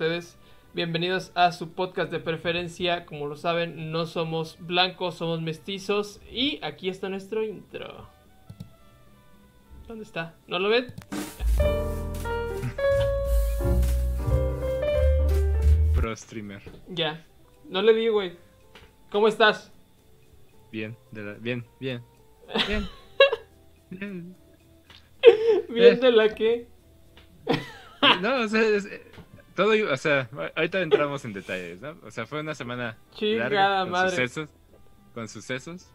ustedes. Bienvenidos a su podcast de preferencia. Como lo saben, no somos blancos, somos mestizos. Y aquí está nuestro intro. ¿Dónde está? ¿No lo ven? Pro streamer. Ya. No le di, güey. ¿Cómo estás? Bien, de la- bien, bien. Bien. bien. ¿Bien Eh. de la que? No, o sea, es- todo, o sea, ahorita entramos en detalles, ¿no? O sea, fue una semana Chingada larga con madre. sucesos, con sucesos.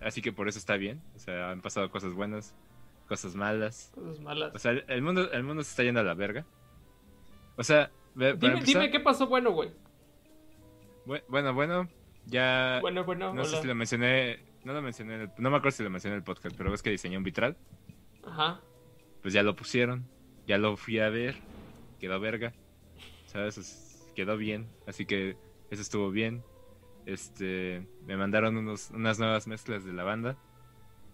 Así que por eso está bien. O sea, han pasado cosas buenas, cosas malas. Cosas malas. O sea, el- mundo, el mundo se está yendo a la verga. O sea, dime, empezar, dime qué pasó bueno, güey. bue- bueno, bueno, ya Bueno, bueno, no sé si lo mencioné, no lo mencioné, en el- no me acuerdo si lo mencioné en el podcast, pero ves que diseñé un vitral. Ajá. pues ya lo pusieron, ya lo fui a ver, quedó verga, ¿sabes? Es- quedó bien, así que eso estuvo bien. Este, me mandaron unos, unas nuevas mezclas de la banda,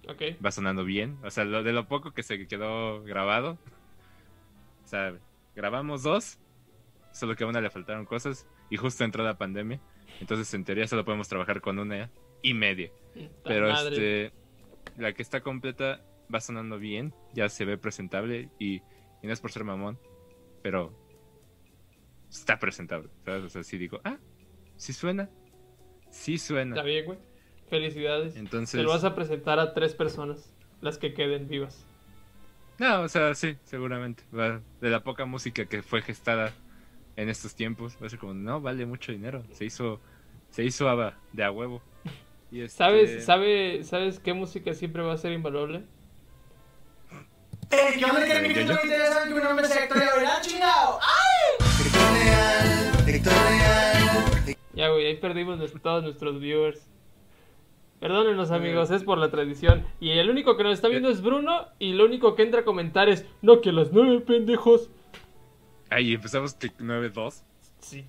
Ok. va sonando bien, o sea, lo, de lo poco que se quedó grabado, o sea, grabamos dos, solo que a una le faltaron cosas y justo entró la pandemia, entonces en teoría solo podemos trabajar con una y media. Pero madre. este, la que está completa va sonando bien, ya se ve presentable y, y no es por ser mamón, pero está presentable, ¿sabes? O sea, sí digo, ah, sí suena, sí Está suena. bien, güey. Felicidades. Entonces, Te lo vas a presentar a tres personas. Las que queden vivas. no, o sea, sí, seguramente. de la poca música que fue gestada en estos tiempos, va a ser como, no, vale mucho dinero, se hizo, se hizo de a huevo. Y este, ¿Sabes, sabe, ¿Sabes qué música siempre va a ser invaluable? Eh, ¿qué onda? ¿Qué ¿La de me Yoyo? interesante que mi nombre sea Héctor Gabriel, chingado? ¡Ay! Héctor Real. Ya, güey, ahí perdimos todos nuestros viewers. Perdónenos, amigos, es por la tradición. Y el único que nos está viendo es Bruno. Y lo único que entra a comentar es: No, que las nueve, pendejos. Ay, empezamos que 9-2. Sí.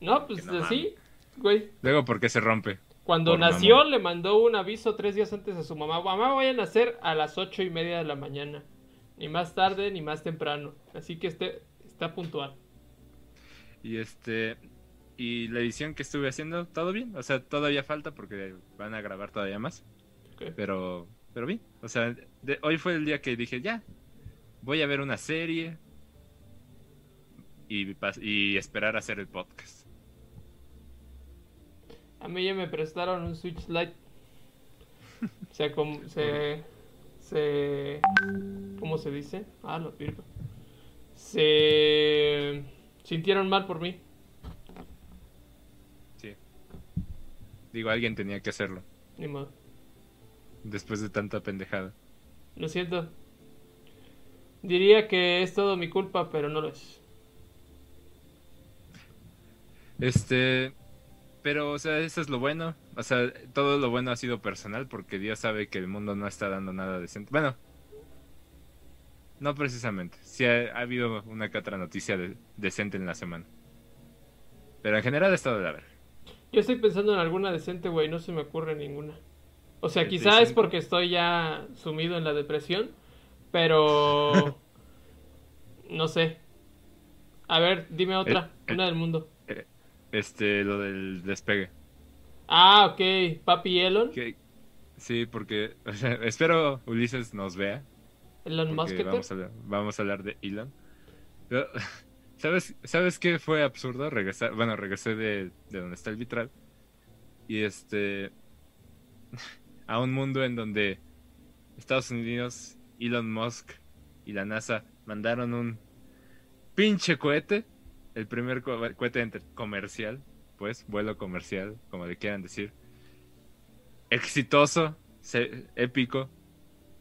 No, pues Que no así, güey. Luego, ¿por qué se rompe? Cuando Por nació, le mandó un aviso tres días antes a su mamá. Mamá, voy a nacer a las ocho y media de la mañana. Ni más tarde, ni más temprano. Así que esté, está puntual. Y este y la edición que estuve haciendo, todo bien, o sea, todavía falta porque van a grabar todavía más, pero pero bien, o sea, de- hoy fue el día que dije, ya, voy a ver una serie y, y esperar a hacer el podcast. A mí ya me prestaron un Switch Lite. Se, se, se, ¿cómo se dice? Ah, lo virgo. Se sintieron mal por mí. Sí. Digo, alguien tenía que hacerlo Ni modo. después de tanta pendejada. Lo siento. Diría que es todo mi culpa, pero no lo es. Este, pero, o sea, eso es lo bueno. O sea, todo lo bueno ha sido personal porque Dios sabe que el mundo no está dando nada decente. Bueno, no precisamente. Sí ha, ha habido una que otra noticia de- decente en la semana. Pero en general ha estado de la verga. Yo estoy pensando en alguna decente, güey, no se me ocurre ninguna. O sea, ¿El quizá es 5? porque estoy ya sumido en la depresión, pero no sé. A ver, dime otra, Eh, eh. una del mundo. Este, lo del despegue. Ah, ok, Papi Elon, Que, sí, porque, o sea, espero Ulises nos vea. Elon Musk. vamos a, hablar, vamos a hablar de Elon. Pero, ¿sabes, ¿Sabes qué fue absurdo? Regresar, bueno, regresé de, de donde está el vitral. Y este. A un mundo en donde Estados Unidos, Elon Musk y la NASA mandaron un pinche cohete. El primer co- cohete entre- comercial, pues, vuelo comercial, como le quieran decir. Exitoso, épico,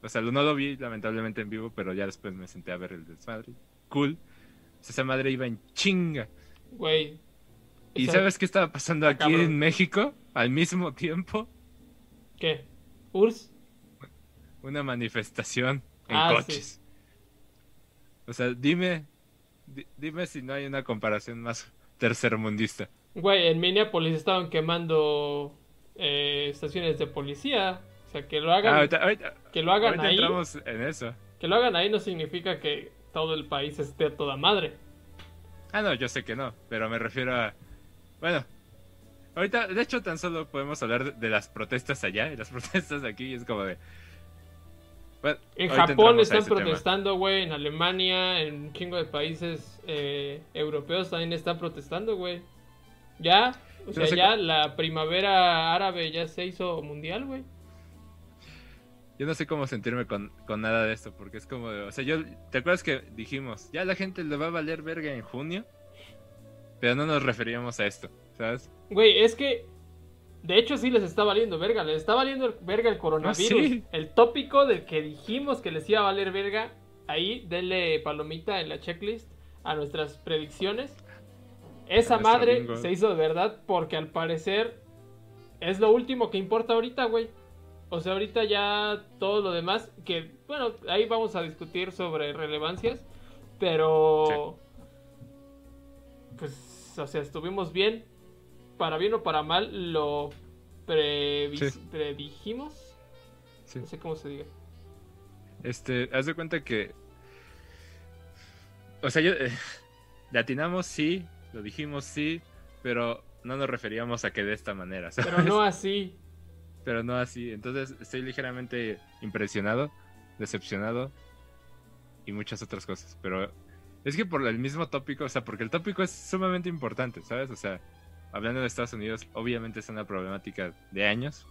o sea, no lo vi lamentablemente en vivo, pero ya después me senté a ver el desmadre. Cool. O sea, esa madre iba en chinga. Güey. ¿Y sabes qué estaba pasando aquí cabrón. en México? Al mismo tiempo, ¿Qué? ¿URSS? una manifestación en Ah, coches. O sea, dime, di- dime si no hay una comparación más tercermundista. Güey, en Minneapolis estaban quemando eh, estaciones de policía. O sea, que lo hagan, Ah, ahorita, ahorita- que lo hagan ahí. entramos en eso. Que lo hagan ahí no significa que todo el país esté a toda madre. Ah, no, yo sé que no, pero me refiero a... Bueno, ahorita, de hecho, tan solo podemos hablar de, de las protestas allá y las protestas aquí, y es como de... Bueno, En Japón están protestando, güey. En Alemania, en un chingo de países eh, europeos también están protestando, güey. Ya, o sea, no sé ya la primavera árabe ya se hizo mundial, güey. Yo no sé cómo sentirme con, con nada de esto, porque es como de... O sea, yo... ¿Te acuerdas que dijimos, ya la gente le va a valer verga en junio? Pero no nos referíamos a esto, ¿sabes? Güey, es que. De hecho, sí les está valiendo verga. Les está valiendo el- verga el coronavirus. Ah, sí. El tópico del que dijimos que les iba a valer verga. Ahí, denle palomita en la checklist a nuestras predicciones. Esa madre bingo. se hizo de verdad porque al parecer es lo último que importa ahorita, güey. O sea, ahorita ya todo lo demás, que bueno, ahí vamos a discutir sobre relevancias, pero pues, o sea, estuvimos bien, para bien o para mal, lo previs- Sí. predijimos, Sí. no sé cómo se diga. Este, haz de cuenta que... O sea, yo... eh, le atinamos, sí, lo dijimos, sí, pero no nos referíamos a que de esta manera, ¿sabes? Pero no así. pero no así. Entonces estoy ligeramente impresionado, decepcionado y muchas otras cosas. Pero es que por el mismo tópico, o sea, porque el tópico es sumamente importante, ¿sabes? O sea, hablando de Estados Unidos, obviamente es una problemática de años.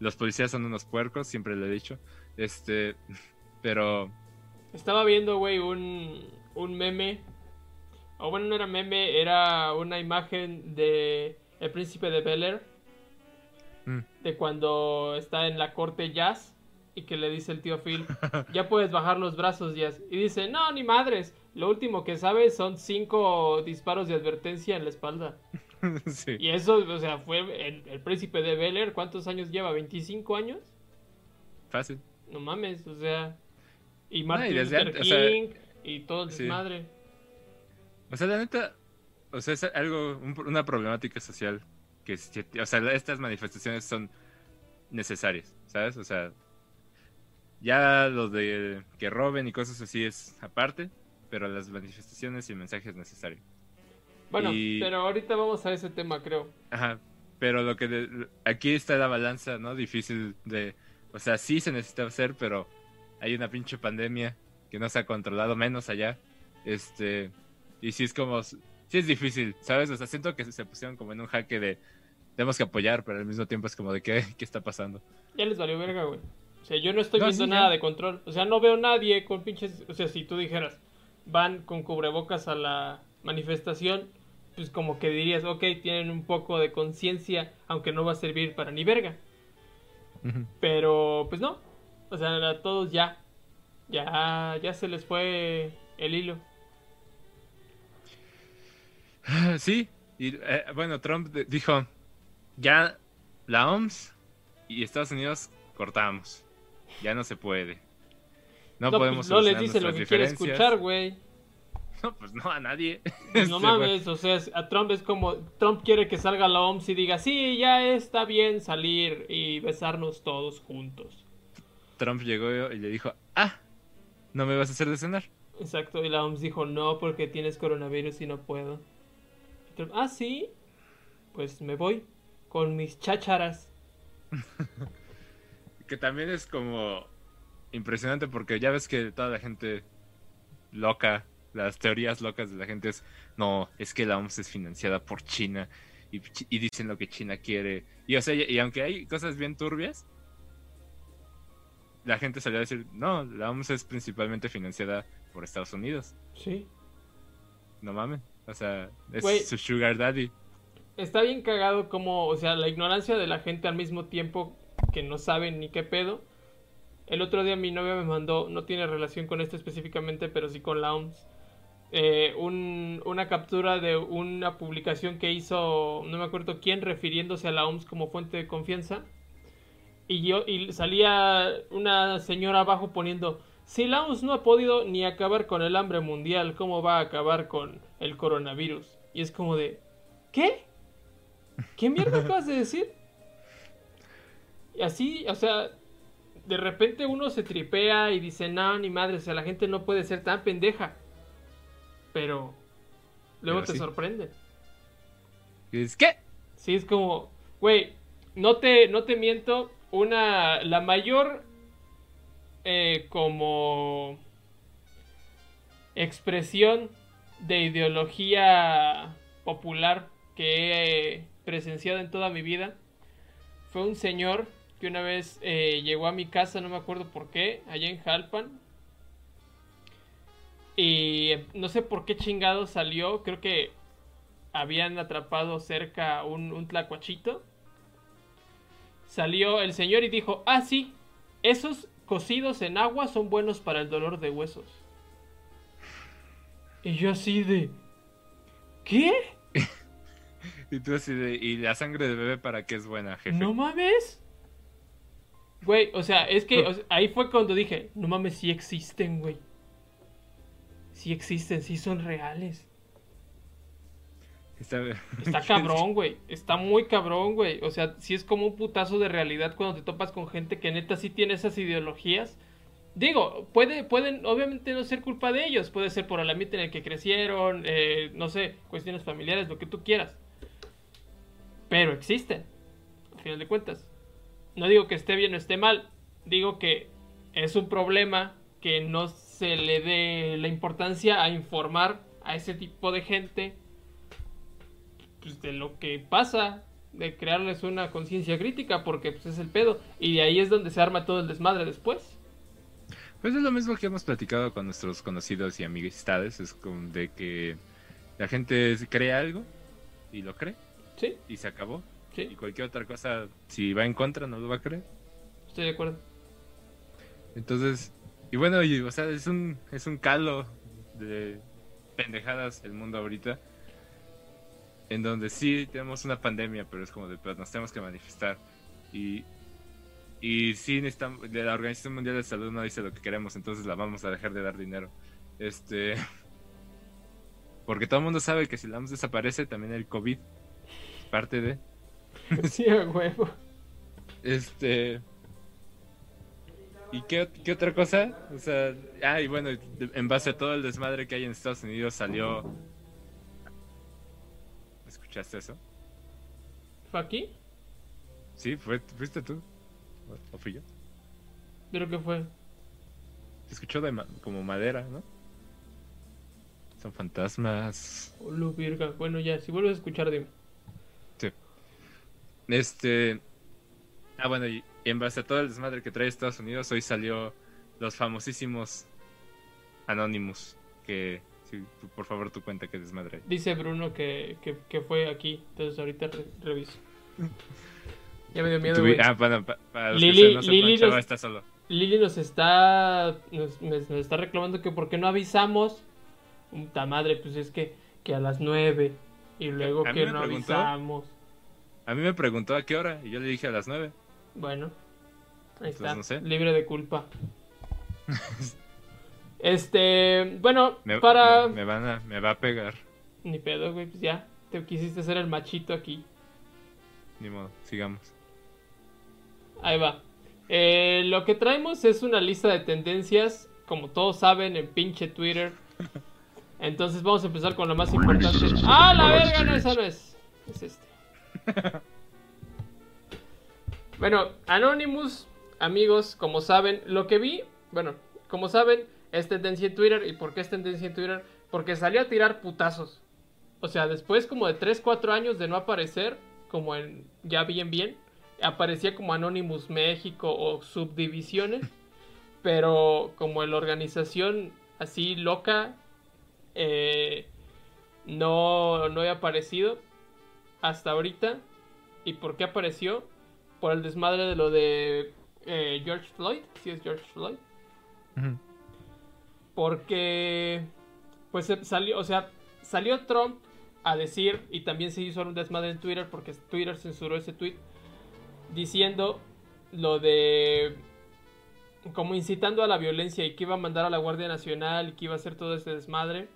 Los policías son unos puercos, siempre lo he dicho. Este, pero Estaba viendo, güey, un, un meme. O bueno, no era meme, era una imagen de El Príncipe de Bel Air. mm, De cuando está en la corte Jazz. Y que le dice el tío Phil, ya puedes bajar los brazos, Jazz. Y dice, no, ni madres. Lo último que sabes son cinco disparos de advertencia en la espalda. sí. Y eso, o sea, fue el, el príncipe de Bel Air. ¿Cuántos años lleva? ¿25 años? Fácil. No mames, o sea. Y No, y Martin desde Luther antes, o sea, King y todo el sí. desmadre. O sea, la neta, o sea, es algo, un- una problemática social que, o sea, estas manifestaciones son necesarias, ¿sabes? O sea, ya lo de que roben y cosas así es aparte, pero las manifestaciones y el mensaje es necesario. Bueno, Y- pero ahorita vamos a ese tema, creo. Ajá, pero lo que de- aquí está la balanza, ¿no? Difícil de, o sea, sí se necesita hacer, pero hay una pinche pandemia que no se ha controlado menos allá, este, y sí es como, sí es difícil, ¿sabes? O sea, siento que se pusieron como en un jaque de, tenemos que apoyar, pero al mismo tiempo es como de, ¿qué, qué está pasando? Ya les valió verga, güey. O sea, yo no estoy No, viendo sí, nada ya. de control. O sea, no veo nadie con pinches. O sea, si tú dijeras, van con cubrebocas a la manifestación, pues como que dirías, ok, tienen un poco de conciencia, aunque no va a servir para ni verga. Pero, pues no. O sea, a todos ya. Ya, ya se les fue el hilo. Sí, y eh, bueno, Trump dijo, ya la OMS y Estados Unidos cortamos, ya no se puede. No, No, podemos pues, no les dice lo que quiere diferencias". escuchar, güey. No, pues no, a nadie. Pues no Este, mames, o sea, a Trump es como, Trump quiere que salga la OMS y diga, sí, ya está bien salir y besarnos todos juntos. Trump llegó y le dijo, ah, ¿no me vas a hacer de cenar? Exacto, y la OMS dijo, no, porque tienes coronavirus y no puedo. Y Trump, ah, sí, pues me voy con mis chácharas. Que también es como impresionante porque ya ves que toda la gente loca, las teorías locas de la gente es, no, es que la OMS es financiada por China y, dicen lo que China quiere. Y o sea, y, y aunque hay cosas bien turbias, la gente salió a decir, no, la OMS es principalmente financiada por Estados Unidos. Sí. No mames. O sea, es su sugar daddy. Está bien cagado como, o sea, la ignorancia de la gente al mismo tiempo que no saben ni qué pedo. El otro día mi novia me mandó, no tiene relación con esto específicamente, pero sí con la OMS, eh, un- una captura de una publicación que hizo, no me acuerdo quién, refiriéndose a la OMS como fuente de confianza. Y, yo, y salía una señora abajo poniendo, si la OMS no ha podido ni acabar con el hambre mundial, ¿cómo va a acabar con el coronavirus? Y es como de, ¿qué? ¿Qué mierda acabas de decir? Y así, o sea, de repente uno se tripea y dice, no, ni madre, o sea, la gente no puede ser tan pendeja. Pero, luego Pero te sí. Y dices, ¿qué? Sí, es como, güey, no te, no te miento, una, la mayor eh, como expresión de ideología popular que he presenciado en toda mi vida fue un señor que una vez eh, llegó a mi casa, no me acuerdo por qué, allá en Jalpan. Y no sé por qué chingado salió, creo que habían atrapado cerca un, un tlacuachito. Salió el señor y dijo, ah, sí, esos cocidos en agua son buenos para el dolor de huesos. Y yo así de... ¿Qué? Y tú así de, ¿y la sangre de bebé para qué es buena, jefe? ¿No mames? Güey, o sea, es que o sea, ahí fue cuando dije, no mames, sí existen, güey. Sí existen, sí son reales. Está, Está cabrón, güey. Está muy cabrón, güey. O sea, sí es como un putazo de realidad cuando te topas con gente que neta sí tiene esas ideologías. Digo, puede, pueden obviamente no ser culpa de ellos. Puede ser por el ambiente en el que crecieron, eh, no sé, cuestiones familiares, lo que tú quieras. Pero existen, al final de cuentas. No digo que esté bien o esté mal. Digo que es un problema que no se le dé la importancia a informar a ese tipo de gente pues, de lo que pasa, de crearles una conciencia crítica, porque pues, es el pedo. Y de ahí es donde se arma todo el desmadre después. Pues es lo mismo que hemos platicado con nuestros conocidos y amistades, es de que la gente cree algo y lo cree Sí, y se acabó. Y cualquier otra cosa, si va en contra, no lo va a creer. estoy de acuerdo. Entonces, y bueno, y, o sea, es un, es un caldo de pendejadas el mundo ahorita. En donde sí tenemos una pandemia, pero es como de, pues nos tenemos que manifestar. Y, y sí necesitamos, de la Organización Mundial de Salud no dice lo que queremos, entonces la vamos a dejar de dar dinero. Este, porque todo el mundo sabe que si la OMS desaparece, también el COVID es parte de. Sí, a huevo. Este. ¿Y qué, qué otra cosa? O sea, ah, y bueno, en base a todo el desmadre que hay en Estados Unidos salió. ¿Escuchaste eso? ¿Fue aquí? Sí, fue, fuiste tú. ¿O fui yo? Creo que fue. Se escuchó de ma- como madera, ¿no? Son fantasmas. Oh, lo virga. Bueno, ya, si vuelves a escuchar, dime. Este. Ah, bueno, y en base a todo el desmadre que trae Estados Unidos, hoy salió los famosísimos Anonymous. Que, sí, tú, por favor, tu cuenta que desmadre. Dice Bruno que, que, que fue aquí. Entonces ahorita re- reviso. Ya me dio miedo, Tuvi- ah, bueno, pa- para los Lili- que se- no Lili nos- está solo. Lili nos está nos, está reclamando que por qué no avisamos. Puta madre, pues es que, que a las 9 y luego A que no preguntó. avisamos. A mí me preguntó a qué hora y yo le dije a las nueve. Bueno, ahí está, no sé. libre de culpa. este, bueno, Me, para me, me van a, me va a pegar. ni pedo, güey, pues ya te quisiste ser el machito aquí. Ni modo, sigamos. Ahí va. Eh, lo que traemos es una lista de tendencias, como todos saben, en pinche Twitter. Entonces vamos a empezar con lo más importante. ¡Ah, la verga! No, esa no es. Es este. Bueno, Anonymous, amigos, como saben, lo que vi, bueno, como saben, es tendencia en Twitter. ¿Y por qué es tendencia en Twitter? Porque salió a tirar putazos. O sea, después como de 3, 4 años de no aparecer, como en ya bien bien, aparecía como Anonymous México o subdivisiones, pero como la organización así loca, eh, no, no he aparecido hasta ahorita. ¿Y por qué apareció? Por el desmadre de lo de eh, George Floyd, si es George Floyd. Porque, pues se- salió, o sea, salió Trump a decir, y también se hizo un desmadre en Twitter porque Twitter censuró ese tweet, diciendo lo de como incitando a la violencia y que iba a mandar a la Guardia Nacional y que iba a hacer todo ese desmadre.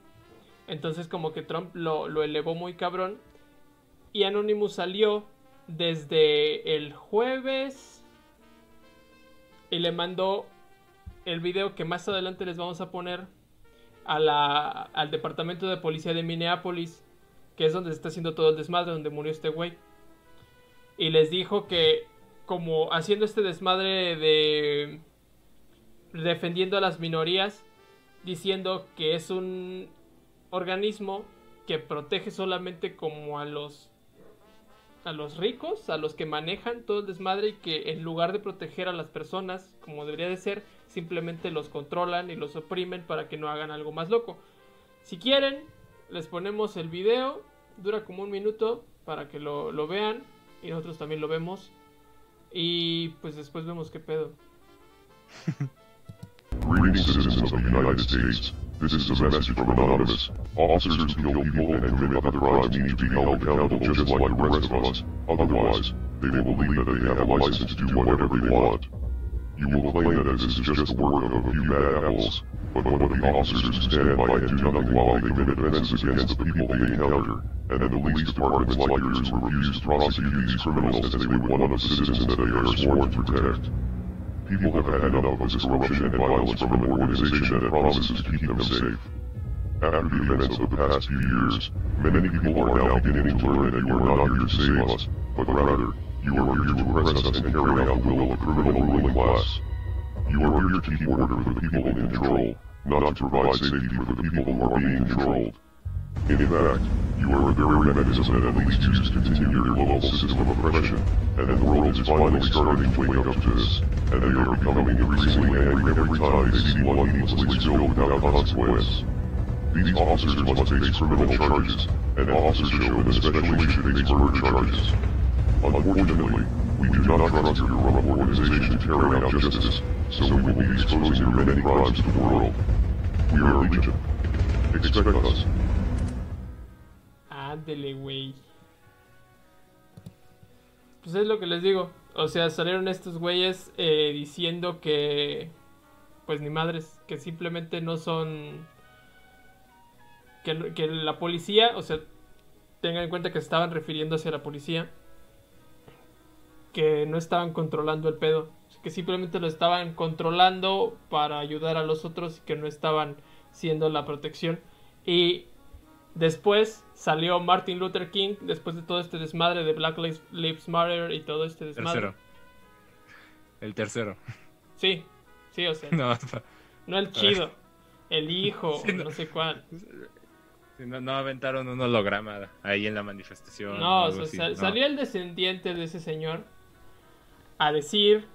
Entonces como que Trump lo, lo elevó muy cabrón. Y Anonymous salió desde el jueves y le mandó el video que más adelante les vamos a poner a la, al departamento de policía de Minneapolis, que es donde se está haciendo todo el desmadre, donde murió este güey. Y les dijo que como haciendo este desmadre de defendiendo a las minorías, diciendo que es un organismo que protege solamente como a los a los ricos, a los que manejan todo el desmadre y que en lugar de proteger a las personas como debería de ser, simplemente los controlan y los oprimen para que no hagan algo más loco. Si quieren, les ponemos el video, dura como un minuto para que lo, lo vean y nosotros también lo vemos y pues después vemos qué pedo. This is a message from Anonymous. Officers kill people and other crimes need to be held accountable just like the rest of us. Otherwise, they will believe that they have a license to do whatever they want. You will claim that this is just the work of a few bad apples, but of the officers stand by and do nothing while they commit offenses against the people they encounter, and the police departments who refuse to prosecute these criminals as they would one of the citizens that they are sworn to protect. People have had enough of this corruption and violence from an organization that promises to keep them safe. After the events of the past few years, many people are now beginning to learn that you are not here to save us, but rather, you are here to oppress us and carry out the will of a criminal ruling class. You are here to keep order for the people in control, not to provide safety for the people who are being controlled. In fact, you are a very mechanism that at least continue your global system of oppression, and the world is finally starting to wake up to this, and they are becoming increasingly angry every time they see one needlessly killed without consequence. These officers must face criminal charges, and officers show that especially should face murder charges. Unfortunately, we do not trust your corrupt organization to out justice, so we will be exposing your many crimes to the world. We are Legion. Expect us. Ándele, güey. Pues es lo que les digo. O sea, salieron estos güeyes eh, diciendo que. Pues ni madres, que simplemente no son. Que, la policía, o sea, tengan en cuenta que estaban refiriendo hacia la policía. Que no estaban controlando el pedo. Que simplemente lo estaban controlando para ayudar a los otros y que no estaban siendo la protección. Y Después salió Martin Luther King, después de todo este desmadre de Black Lives- Matter y todo este desmadre. Tercero. El tercero. Sí, sí, o sea, No, no el chido, el hijo, Sí, no. no sé cuál. no, no, no aventaron un holograma ahí en la manifestación. No, o o algo sea, así, sal- no. salió el descendiente de ese señor a decir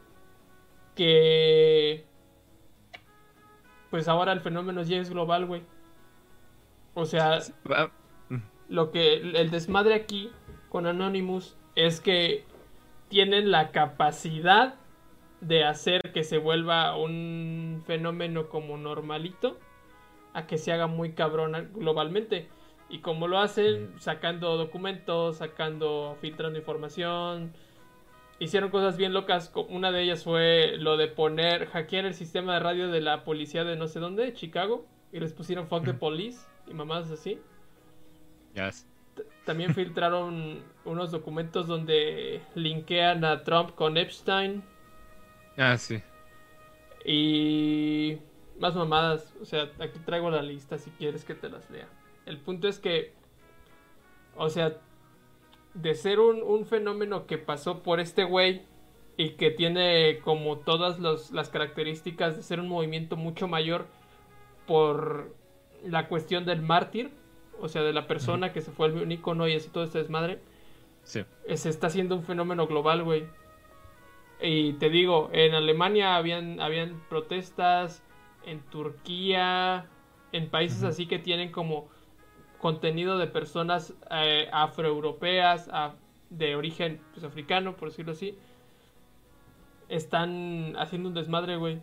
que pues ahora el fenómeno ya es global, güey. O sea, lo que el desmadre aquí con Anonymous es que tienen la capacidad de hacer que se vuelva un fenómeno como normalito a que se haga muy cabrón globalmente. Y como lo hacen sacando documentos sacando filtrando información. Hicieron cosas bien locas una de ellas fue lo de poner hackear el sistema de radio de la policía de no sé dónde de Chicago y les pusieron fuck the police y mamadas así también filtraron unos documentos donde linkean a Trump con Epstein Ah, sí. y más mamadas. O sea, aquí traigo la lista si quieres que te las lea. El punto es que, o sea, de ser un, un fenómeno que pasó por este güey y que tiene como todas los- las características de ser un movimiento mucho mayor por la cuestión del mártir, o sea, de la persona que se fue un icono y así todo este desmadre, Sí. eh, se está haciendo un fenómeno global, güey. Y te digo, en Alemania habían, habían protestas, en Turquía, en países así que tienen como contenido de personas eh, afroeuropeas, af- de origen pues, africano, por decirlo así, están haciendo un desmadre, güey.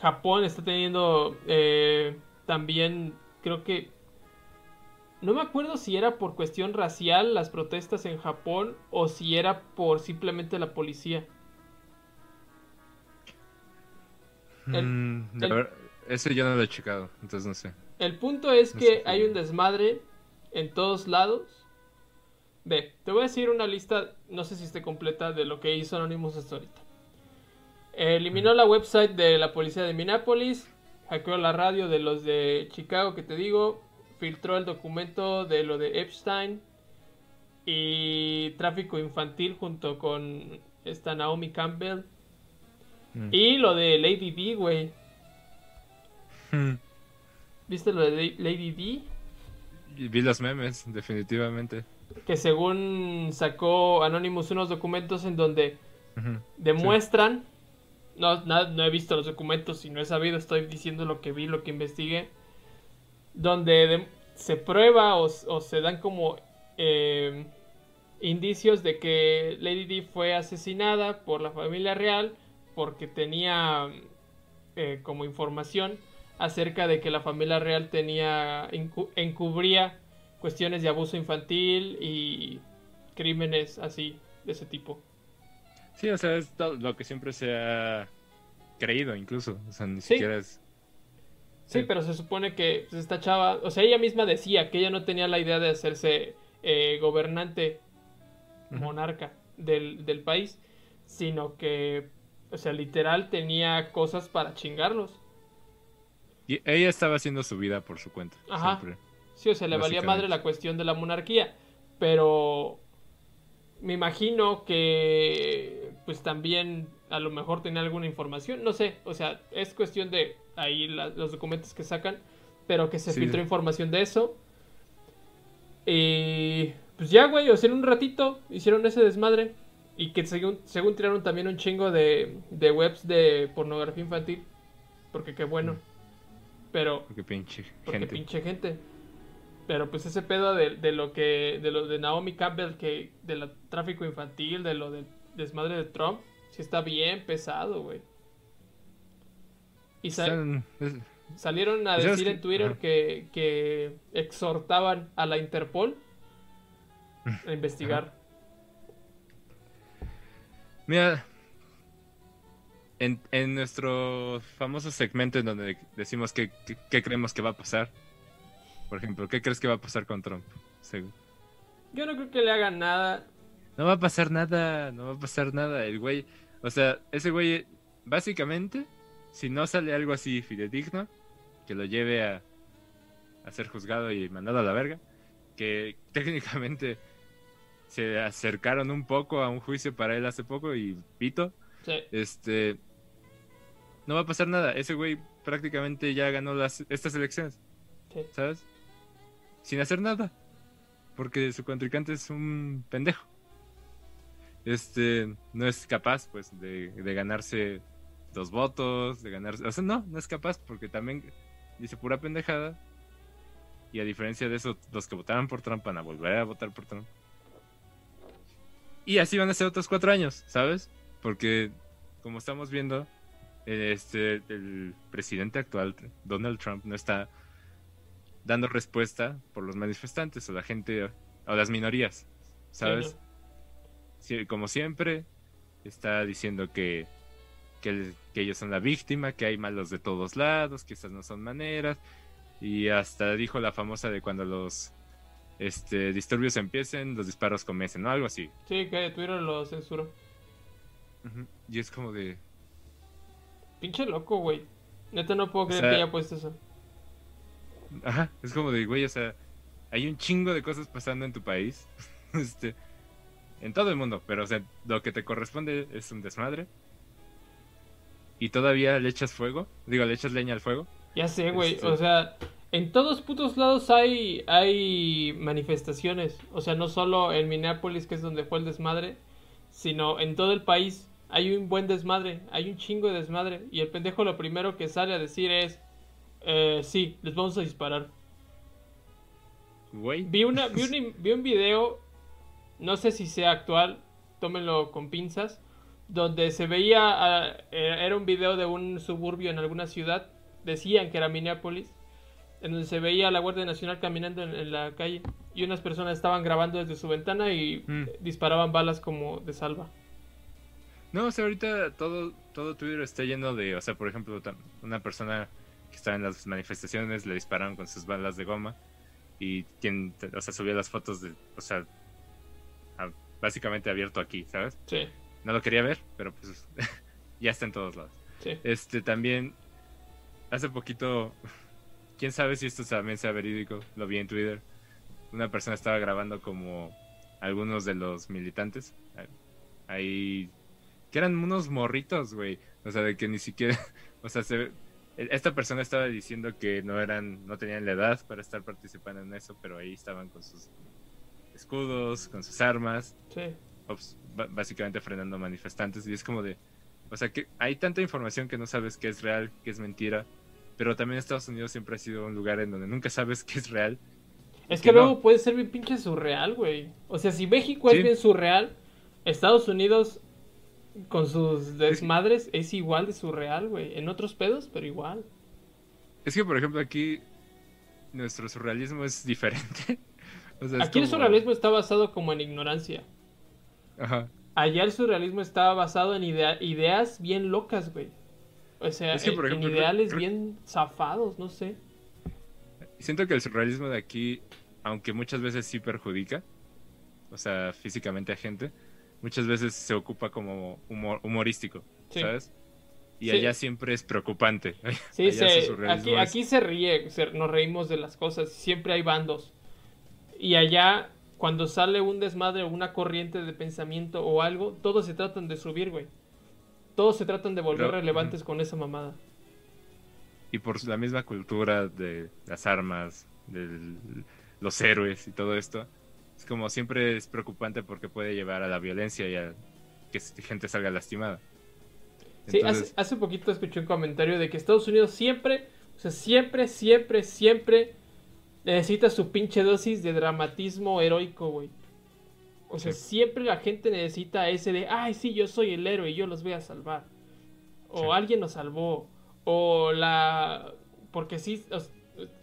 Japón está teniendo eh, también, creo que no me acuerdo si era por cuestión racial las protestas en Japón o si era por simplemente la policía. El- Mm, el- ver- ese yo no lo he checado, entonces no sé. El punto es No que hay un desmadre en todos lados. Ve, te voy a decir una lista, no sé si esté completa, de lo que hizo Anonymous hasta ahorita. Eliminó la website de la policía de Minneapolis, hackeó la radio de los de Chicago que te digo, filtró el documento de lo de Epstein y tráfico infantil junto con esta Naomi Campbell Mm. y lo de Lady D, güey. Mm. ¿Viste lo de Lady D? Y vi los memes, definitivamente. Que según sacó Anonymous unos documentos en donde demuestran, no, na- no he visto los documentos y no he sabido, estoy diciendo lo que vi, lo que investigué, donde de- se prueba o, se dan como eh, indicios de que Lady Di fue asesinada por la familia real porque tenía eh, como información acerca de que la familia real tenía encu- encubría cuestiones de abuso infantil y crímenes así de ese tipo. Sí, o sea, es todo lo que siempre se ha creído, incluso. O sea, ni Sí. siquiera es. Sí, Sí. pero se supone que pues, esta chava, o sea, ella misma decía que ella no tenía la idea de hacerse eh, gobernante, monarca del, del país, sino que, o sea, literal tenía cosas para chingarlos. Y ella estaba haciendo su vida por su cuenta. Ajá. Siempre. Sí, o sea, le valía madre la cuestión de la monarquía, pero me imagino que pues también a lo mejor tenía alguna información, no sé, o sea, es cuestión de ahí la- los documentos que sacan, pero que se Sí. filtró información de eso. Y pues ya, güey, o sea, en un ratito hicieron ese desmadre y que según, según tiraron también un chingo de, de webs de pornografía infantil, porque qué bueno. Pero Porque pinche porque gente. pinche gente. Pero pues ese pedo de, de lo que. de lo de Naomi Campbell, que. del tráfico infantil, de lo del desmadre de Trump, sí está bien pesado, güey. Y Están- salieron a ¿Y sabes decir en Twitter que, que exhortaban a la Interpol a investigar. Mira, en, en nuestro famoso segmento en donde decimos qué qué- qué creemos que va a pasar. Por ejemplo, ¿qué crees que va a pasar con Trump? Según- Yo no creo que le hagan nada. No va a pasar nada, no va a pasar nada. El güey, o sea, ese güey, básicamente, si no sale algo así fidedigno, que lo lleve a, a ser juzgado y mandado a la verga, que técnicamente se acercaron un poco a un juicio para él hace poco y pito, Sí, este, no va a pasar nada. Ese güey prácticamente ya ganó las, estas elecciones, sí. ¿sabes? Sin hacer nada. Porque su contrincante es un pendejo. Este, no es capaz, pues, de, ganarse los votos, de ganarse... O sea, no, no es capaz porque también dice pura pendejada. Y a diferencia de eso, los que votaron por Trump van a volver a votar por Trump. Y así van a ser otros cuatro años, ¿sabes? Porque, como estamos viendo, este, el presidente actual, Donald Trump, no está dando respuesta por los manifestantes o la gente o las minorías, ¿sabes? Como siempre, está diciendo que, que, el- que ellos son la víctima, que hay malos de todos lados, que estas no son maneras. Y hasta dijo la famosa de cuando los este, disturbios empiecen, los disparos comiencen, ¿no? Algo así. Sí, que Twitter lo censuró. Y es como de... Pinche loco, güey. Neta no puedo O creer sea- que haya puesto eso. Ajá, es como de, güey, o sea, hay un chingo de cosas pasando en tu país. este, en todo el mundo, pero o sea, lo que te corresponde es un desmadre. Y todavía le echas fuego, digo, le echas leña al fuego. Ya sé, güey. Este- O sea, en todos putos lados hay, hay manifestaciones. O sea, no solo en Minneapolis, que es donde fue el desmadre, sino en todo el país hay un buen desmadre. Hay un chingo de desmadre. Y el pendejo lo primero que sale a decir es: eh, Sí, les vamos a disparar. Güey, Vi, una, vi, un, vi un video, no sé si sea actual, tómenlo con pinzas, donde se veía, ah, eh, era un video de un suburbio en alguna ciudad, decían que era Minneapolis, en donde se veía a la Guardia Nacional caminando en, en la calle y unas personas estaban grabando desde su ventana y Mm. disparaban balas como de salva. No, o sea, ahorita todo, todo Twitter está lleno de, o sea, por ejemplo, una persona que estaba en las manifestaciones le dispararon con sus balas de goma y quien, o sea, subía las fotos de, o sea, básicamente abierto aquí, ¿sabes? Sí, No lo quería ver, pero pues ya está en todos lados. sí. Este también hace poquito, quién sabe si esto también sea verídico, lo vi en Twitter. Una persona estaba grabando como algunos de los militantes. Ahí, que eran unos morritos, güey. O sea, de que ni siquiera, o sea, se, esta persona estaba diciendo que no eran, no tenían la edad para estar participando en eso, pero ahí estaban con sus escudos, con sus armas. Sí. Pues, básicamente frenando manifestantes. Y es como de, o sea, que hay tanta información que no sabes qué es real, qué es mentira. Pero también Estados Unidos siempre ha sido un lugar en donde nunca sabes qué es real. Es que, luego puede ser bien pinche surreal, güey. O sea, si México es bien surreal, Estados Unidos con sus desmadres es igual de surreal, güey. En otros pedos, pero igual. Es que, por ejemplo, aquí nuestro surrealismo es diferente. Aquí el surrealismo está basado como en ignorancia. Ajá. Allá el surrealismo estaba basado en ideas bien locas, güey. O sea, en ideales bien zafados, no sé. Siento que el surrealismo de aquí, aunque muchas veces sí perjudica, o sea, físicamente a gente, muchas veces se ocupa como humor, humorístico, ¿sabes? Y allá siempre es preocupante. Sí, aquí, aquí se ríe, nos reímos de las cosas, siempre hay bandos. Y allá cuando sale un desmadre o una corriente de pensamiento o algo, todos se tratan de subir, güey. Todos se tratan de volver relevantes con esa mamada. Y por la misma cultura de las armas, de los héroes y todo esto, es como siempre es preocupante porque puede llevar a la violencia y a que gente salga lastimada. Sí, hace, hace poquito escuché un comentario de que Estados Unidos siempre, o sea, siempre, siempre, siempre necesita su pinche dosis de dramatismo heroico, güey. O sea, siempre la gente necesita ese de, ay, sí, yo soy el héroe y yo los voy a salvar. O alguien nos salvó. O la... Porque sí,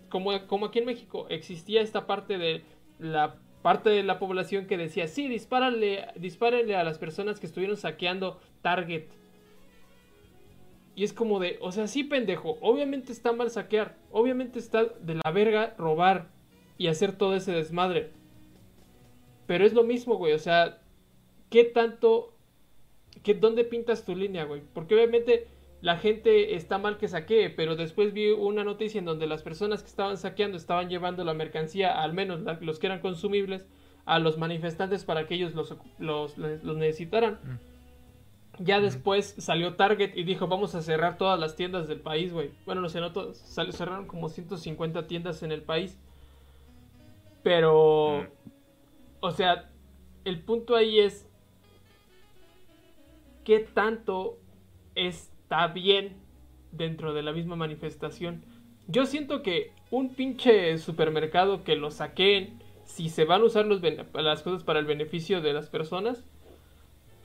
como, como aquí en México existía esta parte de la parte de la población que decía, sí, dispárenle, dispárenle a las personas que estuvieron saqueando Target. Y es como de, o sea, sí, pendejo, obviamente está mal saquear, obviamente está de la verga robar y hacer todo ese desmadre. Pero es lo mismo, güey, o sea, ¿qué tanto, qué, dónde pintas tu línea, güey? Porque obviamente la gente está mal que saquee, pero después vi una noticia en donde las personas que estaban saqueando estaban llevando la mercancía, al menos los que eran consumibles, a los manifestantes para que ellos los, los, necesitaran. Mm. Ya después salió Target y dijo, vamos a cerrar todas las tiendas del país, güey. Bueno, no sé, no todas. Cerraron como 150 tiendas en el país. Pero... O sea, el punto ahí es... ¿Qué tanto está bien dentro de la misma manifestación? Yo siento que un pinche supermercado que lo saquen, si se van a usar los las cosas para el beneficio de las personas,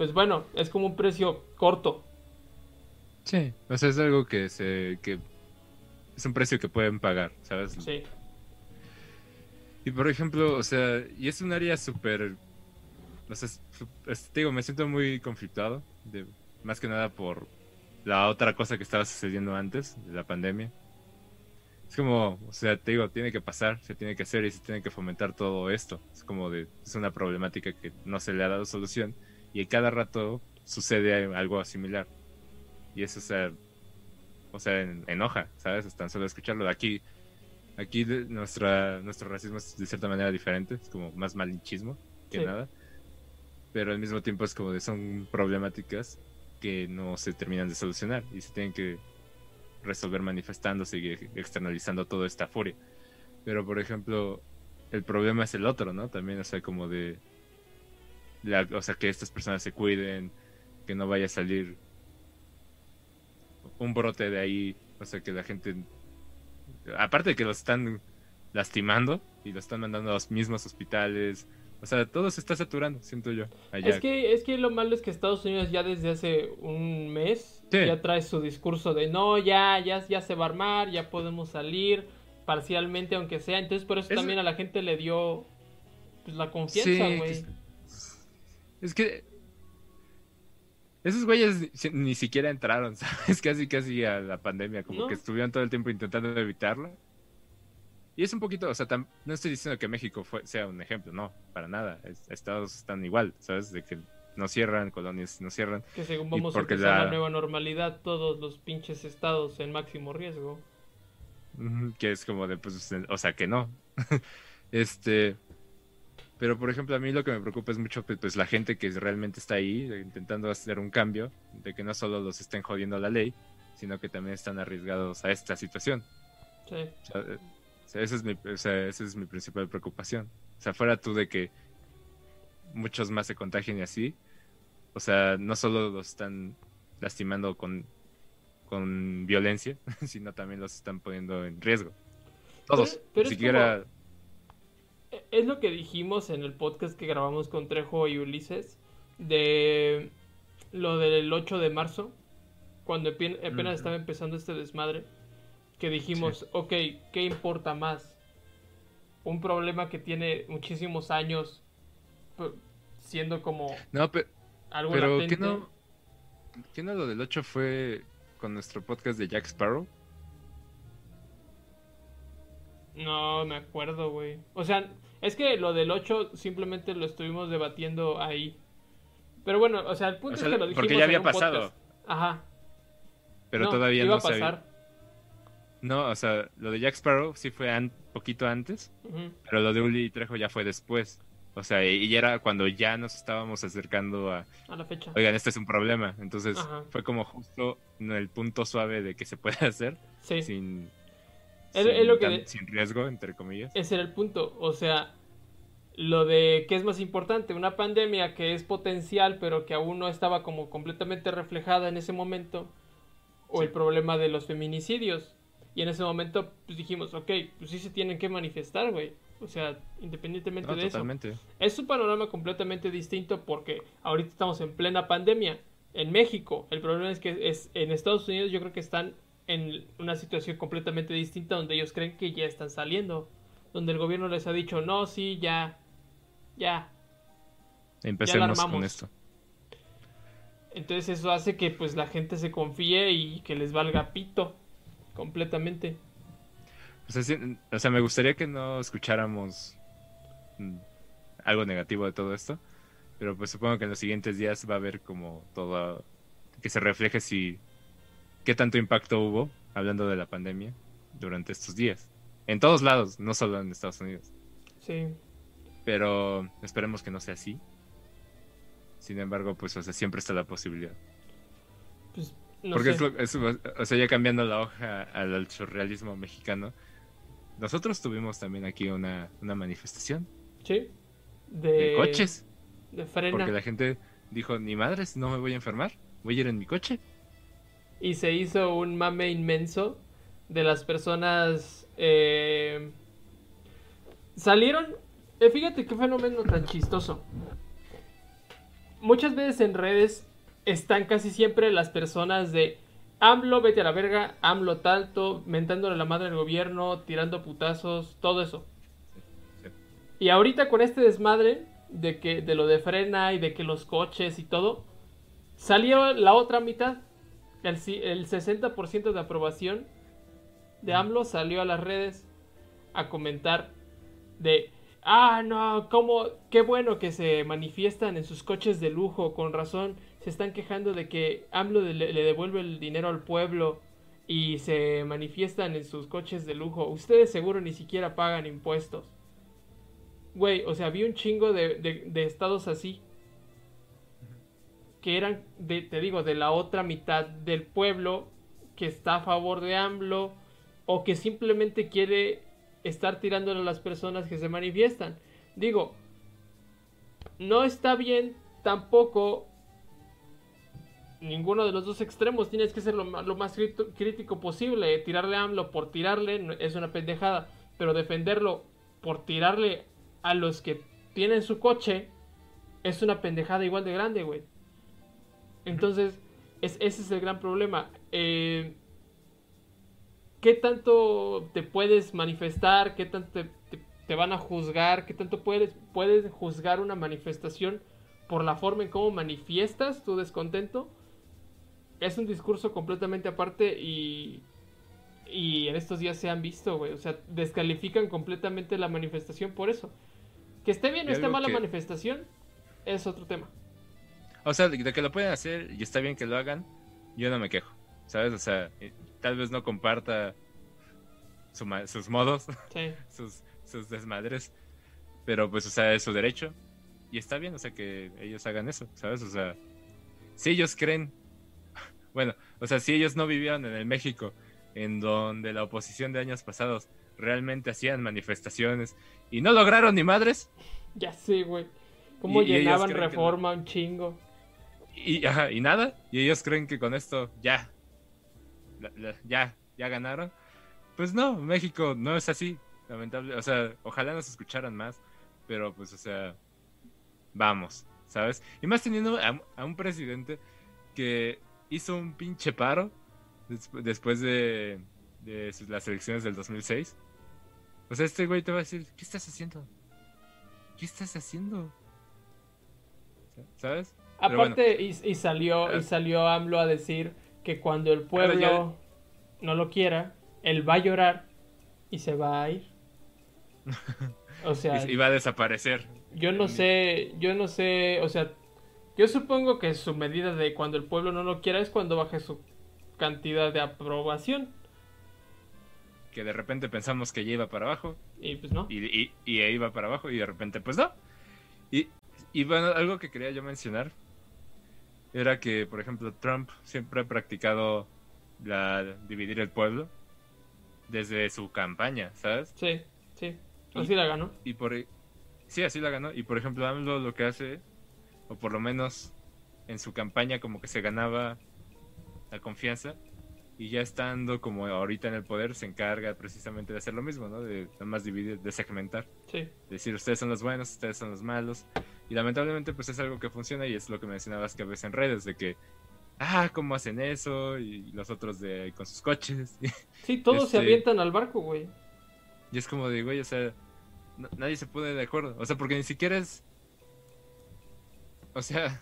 pues bueno, es como un precio corto. Sí, o sea, es algo que se que es un precio que pueden pagar, ¿sabes? Sí. Y por ejemplo, o sea, y es un área súper, o sea, te digo, me siento muy conflictado, de, más que nada por la otra cosa que estaba sucediendo antes de la pandemia. Es como, o sea, te digo, tiene que pasar, se tiene que hacer y se tiene que fomentar todo esto. Es como de, es una problemática que no se le ha dado solución y cada rato sucede algo similar. Y eso, o sea, o sea, enoja, ¿sabes? Tan solo escucharlo. Aquí, aquí nuestra, nuestro racismo es de cierta manera diferente, es como más malinchismo que nada. Pero al mismo tiempo es como de son problemáticas que no se terminan de solucionar y se tienen que resolver manifestándose y externalizando toda esta furia. Pero, por ejemplo, el problema es el otro, ¿no? También, o sea, como de o sea, que estas personas se cuiden, que no vaya a salir un brote de ahí, o sea, que la gente, aparte de que los están lastimando y lo están mandando a los mismos hospitales, o sea, todo se está saturando, siento yo. Es que es que lo malo es que Estados Unidos ya desde hace un mes ya trae su discurso de no, ya, ya, ya se va a armar, ya podemos salir parcialmente aunque sea. Entonces por eso también a la gente le dio pues, la confianza, güey. Es que esos güeyes ni siquiera entraron, ¿sabes? Casi, casi a la pandemia, como que estuvieron todo el tiempo intentando evitarla. Y es un poquito, o sea, no estoy diciendo que México sea un ejemplo, no, para nada. estados están igual, ¿sabes? De que no cierran, colonias no cierran. Que según vamos a empezar la... nueva normalidad, todos los pinches estados en máximo riesgo. Que es como de, pues, o sea, que no. este. Pero, por ejemplo, a mí lo que me preocupa es mucho, pues, la gente que realmente está ahí eh, intentando hacer un cambio, de que no solo los estén jodiendo la ley, sino que también están arriesgados a esta situación. Sí. O sea, eh, o sea, esa es mi, o sea, esa es mi principal preocupación. O sea, fuera tú de que muchos más se contagien y así, o sea, no solo los están lastimando con, con violencia, sino también los están poniendo en riesgo. Todos. Pero- pero Ni siquiera... Es lo que dijimos en el podcast que grabamos con Trejo y Ulises de lo del 8 de marzo, cuando apen- apenas estaba empezando este desmadre, que dijimos, ok, ¿qué importa más? Un problema que tiene muchísimos años siendo como No, pe- algo pero latente. ¿qué no, ¿qué no lo del 8 fue con nuestro podcast de Jack Sparrow? No me acuerdo, güey. O sea, es que lo del 8 simplemente lo estuvimos debatiendo ahí. Pero bueno, o sea, el punto O sea, es que lo dijimos porque ya en había un pasado. podcast. Ajá. Pero No, todavía iba no a sabía. pasar. No, o sea, lo de Jack Sparrow sí fue un poquito antes, pero lo de Uli Trejo ya fue después. O sea, y y era cuando ya nos estábamos acercando a, A la fecha. oigan, este es un problema. Entonces Ajá. fue como justo en el punto suave de que se puede hacer Sí, sin, Es- sin, es lo que tan- de- sin riesgo, entre comillas. ese era el punto. O sea, lo de qué es más importante, una pandemia que es potencial, pero que aún no estaba como completamente reflejada en ese momento, o Sí. el problema de los feminicidios. Y en ese momento, pues dijimos, ok, pues sí se tienen que manifestar, güey. O sea, independientemente No, de eso. Es un panorama completamente distinto porque ahorita estamos en plena pandemia. En México, el problema es que es en Estados Unidos yo creo que están en una situación completamente distinta donde ellos creen que ya están saliendo, donde el gobierno les ha dicho, "No, sí, ya ya." Empecemos con esto. Entonces eso hace que pues la gente se confíe y que les valga pito completamente. O sea, sí- o sea, me gustaría que no escucháramos mm, algo negativo de todo esto, pero pues supongo que en los siguientes días va a haber como todo que se refleje si qué tanto impacto hubo hablando de la pandemia durante estos días. En todos lados, no solo en Estados Unidos. Sí. Pero esperemos que no sea así. Sin embargo, pues o sea, siempre está la posibilidad. Pues no Porque sé. es lo- es- o sea, ya cambiando la hoja al, al surrealismo mexicano, nosotros tuvimos también aquí una, una manifestación Sí. De, de coches, De frena. porque la gente dijo, ni madres, no me voy a enfermar, voy a ir en mi coche. Y se hizo un mame inmenso de las personas eh, salieron eh, fíjate qué fenómeno tan chistoso. Muchas veces en redes están casi siempre las personas de AMLO vete a la verga AMLO talto mentándole la madre al gobierno tirando putazos todo eso. Sí. y ahorita con este desmadre de que de lo de frena y de que los coches y todo salió la otra mitad el, el 60% de aprobación de AMLO salió a las redes a comentar de, ah, no, cómo, qué bueno que se manifiestan en sus coches de lujo, con razón, se están quejando de que AMLO le, le devuelve el dinero al pueblo y se manifiestan en sus coches de lujo. Ustedes seguro ni siquiera pagan impuestos. Güey, o sea, vi un chingo de, de- de estados así que eran, de, te digo, de la otra mitad del pueblo que está a favor de AMLO o que simplemente quiere estar tirándole a las personas que se manifiestan. Digo, no está bien tampoco ninguno de los dos extremos. Tienes que ser lo, lo más crítico posible. Tirarle a AMLO por tirarle es una pendejada, pero defenderlo por tirarle a los que tienen su coche es una pendejada igual de grande, güey. Entonces, es, ese es el gran problema. Eh, ¿Qué tanto te puedes manifestar? ¿Qué tanto te, te- te van a juzgar? ¿Qué tanto puedes, puedes juzgar una manifestación por la forma en cómo manifiestas tu descontento? Es un discurso completamente aparte y, y en estos días se han visto, güey. O sea, descalifican completamente la manifestación por eso. Que esté bien o esté algo mal la que- manifestación es otro tema. O sea, de, que lo pueden hacer y está bien que lo hagan, yo no me quejo, ¿sabes? O sea, tal vez no comparta su sus modos, Sí. sus, sus desmadres. Pero pues, o sea, es su derecho. Y está bien, o sea, que ellos hagan eso, ¿sabes? O sea, si ellos creen, bueno, o sea, si ellos no vivieron en el México, en donde la oposición de años pasados realmente hacían manifestaciones y no lograron ni madres, Ya sé, güey. Cómo Y- llenaban no. reforma un chingo. Y, ajá, y nada, y ellos creen que con esto ya, ya, ya ganaron. Pues no, México no es así, lamentable, o sea, ojalá nos escucharan más, pero pues, o sea, vamos, ¿sabes? Y más teniendo a, un presidente que hizo un pinche paro des- después de, de las elecciones del 2006. O sea, este güey te va a decir, ¿qué estás haciendo? ¿Qué estás haciendo? ¿Sabes? Bueno. Aparte, y, y salió, y Ah. salió AMLO a decir que cuando el pueblo no lo quiera, él va a llorar y se va a ir. O sea, Y- y va a desaparecer. yo no sé, yo no sé, o sea, yo supongo que su medida de cuando el pueblo no lo quiera es cuando baje su cantidad de aprobación. Que de repente pensamos que ya iba para abajo Y pues no. y, y, y iba para abajo y de repente pues no. Y, y bueno, algo que quería yo mencionar era que, por ejemplo, Trump siempre ha practicado la dividir el pueblo desde su campaña, ¿sabes? Sí, sí. Y- Así la ganó. Y por e, sí, así la ganó. Y por ejemplo, AMLO lo que hace, o por lo menos en su campaña como que se ganaba la confianza. Y ya estando como ahorita en el poder, se encarga precisamente de hacer lo mismo, ¿no? De nada más dividir, de segmentar. Sí. Decir, ustedes son los buenos, ustedes son los malos. Y lamentablemente pues es algo que funciona y es lo que mencionabas que ves en redes, de que, ah, ¿cómo hacen eso? Y los otros de con sus coches. Sí, todos se Este- avientan al barco, güey. Y es como de, güey, o sea, no- nadie se pone de acuerdo. O sea, porque ni siquiera es. O sea,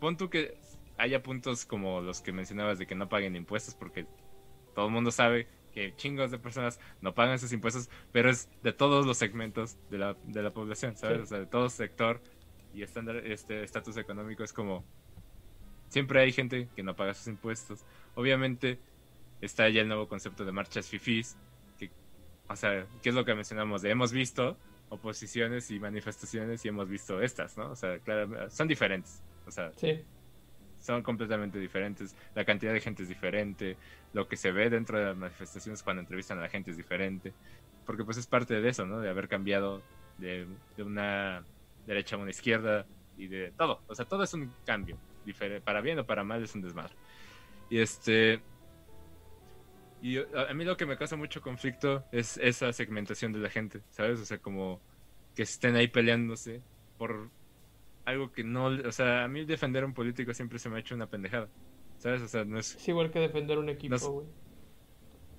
pon tú que haya puntos como los que mencionabas de que no paguen impuestos, porque todo el mundo sabe que chingos de personas no pagan esos impuestos, pero es de todos los segmentos de la, de la población, ¿sabes? Sí. O sea, de todo sector y estándar, este estatus económico es como. Siempre hay gente que no paga sus impuestos. Obviamente está ya el nuevo concepto de marchas fifís, que o sea, ¿qué es lo que mencionamos? De hemos visto oposiciones y manifestaciones y hemos visto estas, ¿no? O sea, claro, son diferentes. O sea, Sí. Son completamente diferentes. La cantidad de gente es diferente. Lo que se ve dentro de las manifestaciones cuando entrevistan a la gente es diferente. Porque pues es parte de eso, ¿no? De haber cambiado de, de una derecha a una izquierda y de todo. O sea, todo es un cambio. Para bien o para mal es un desmadre. Y este... Y a mí lo que me causa mucho conflicto es esa segmentación de la gente, ¿sabes? O sea, como que estén ahí peleándose por algo que no, o sea, a mí defender a un político siempre se me ha hecho una pendejada, ¿sabes? O sea, no es, Es igual que defender un equipo, No güey.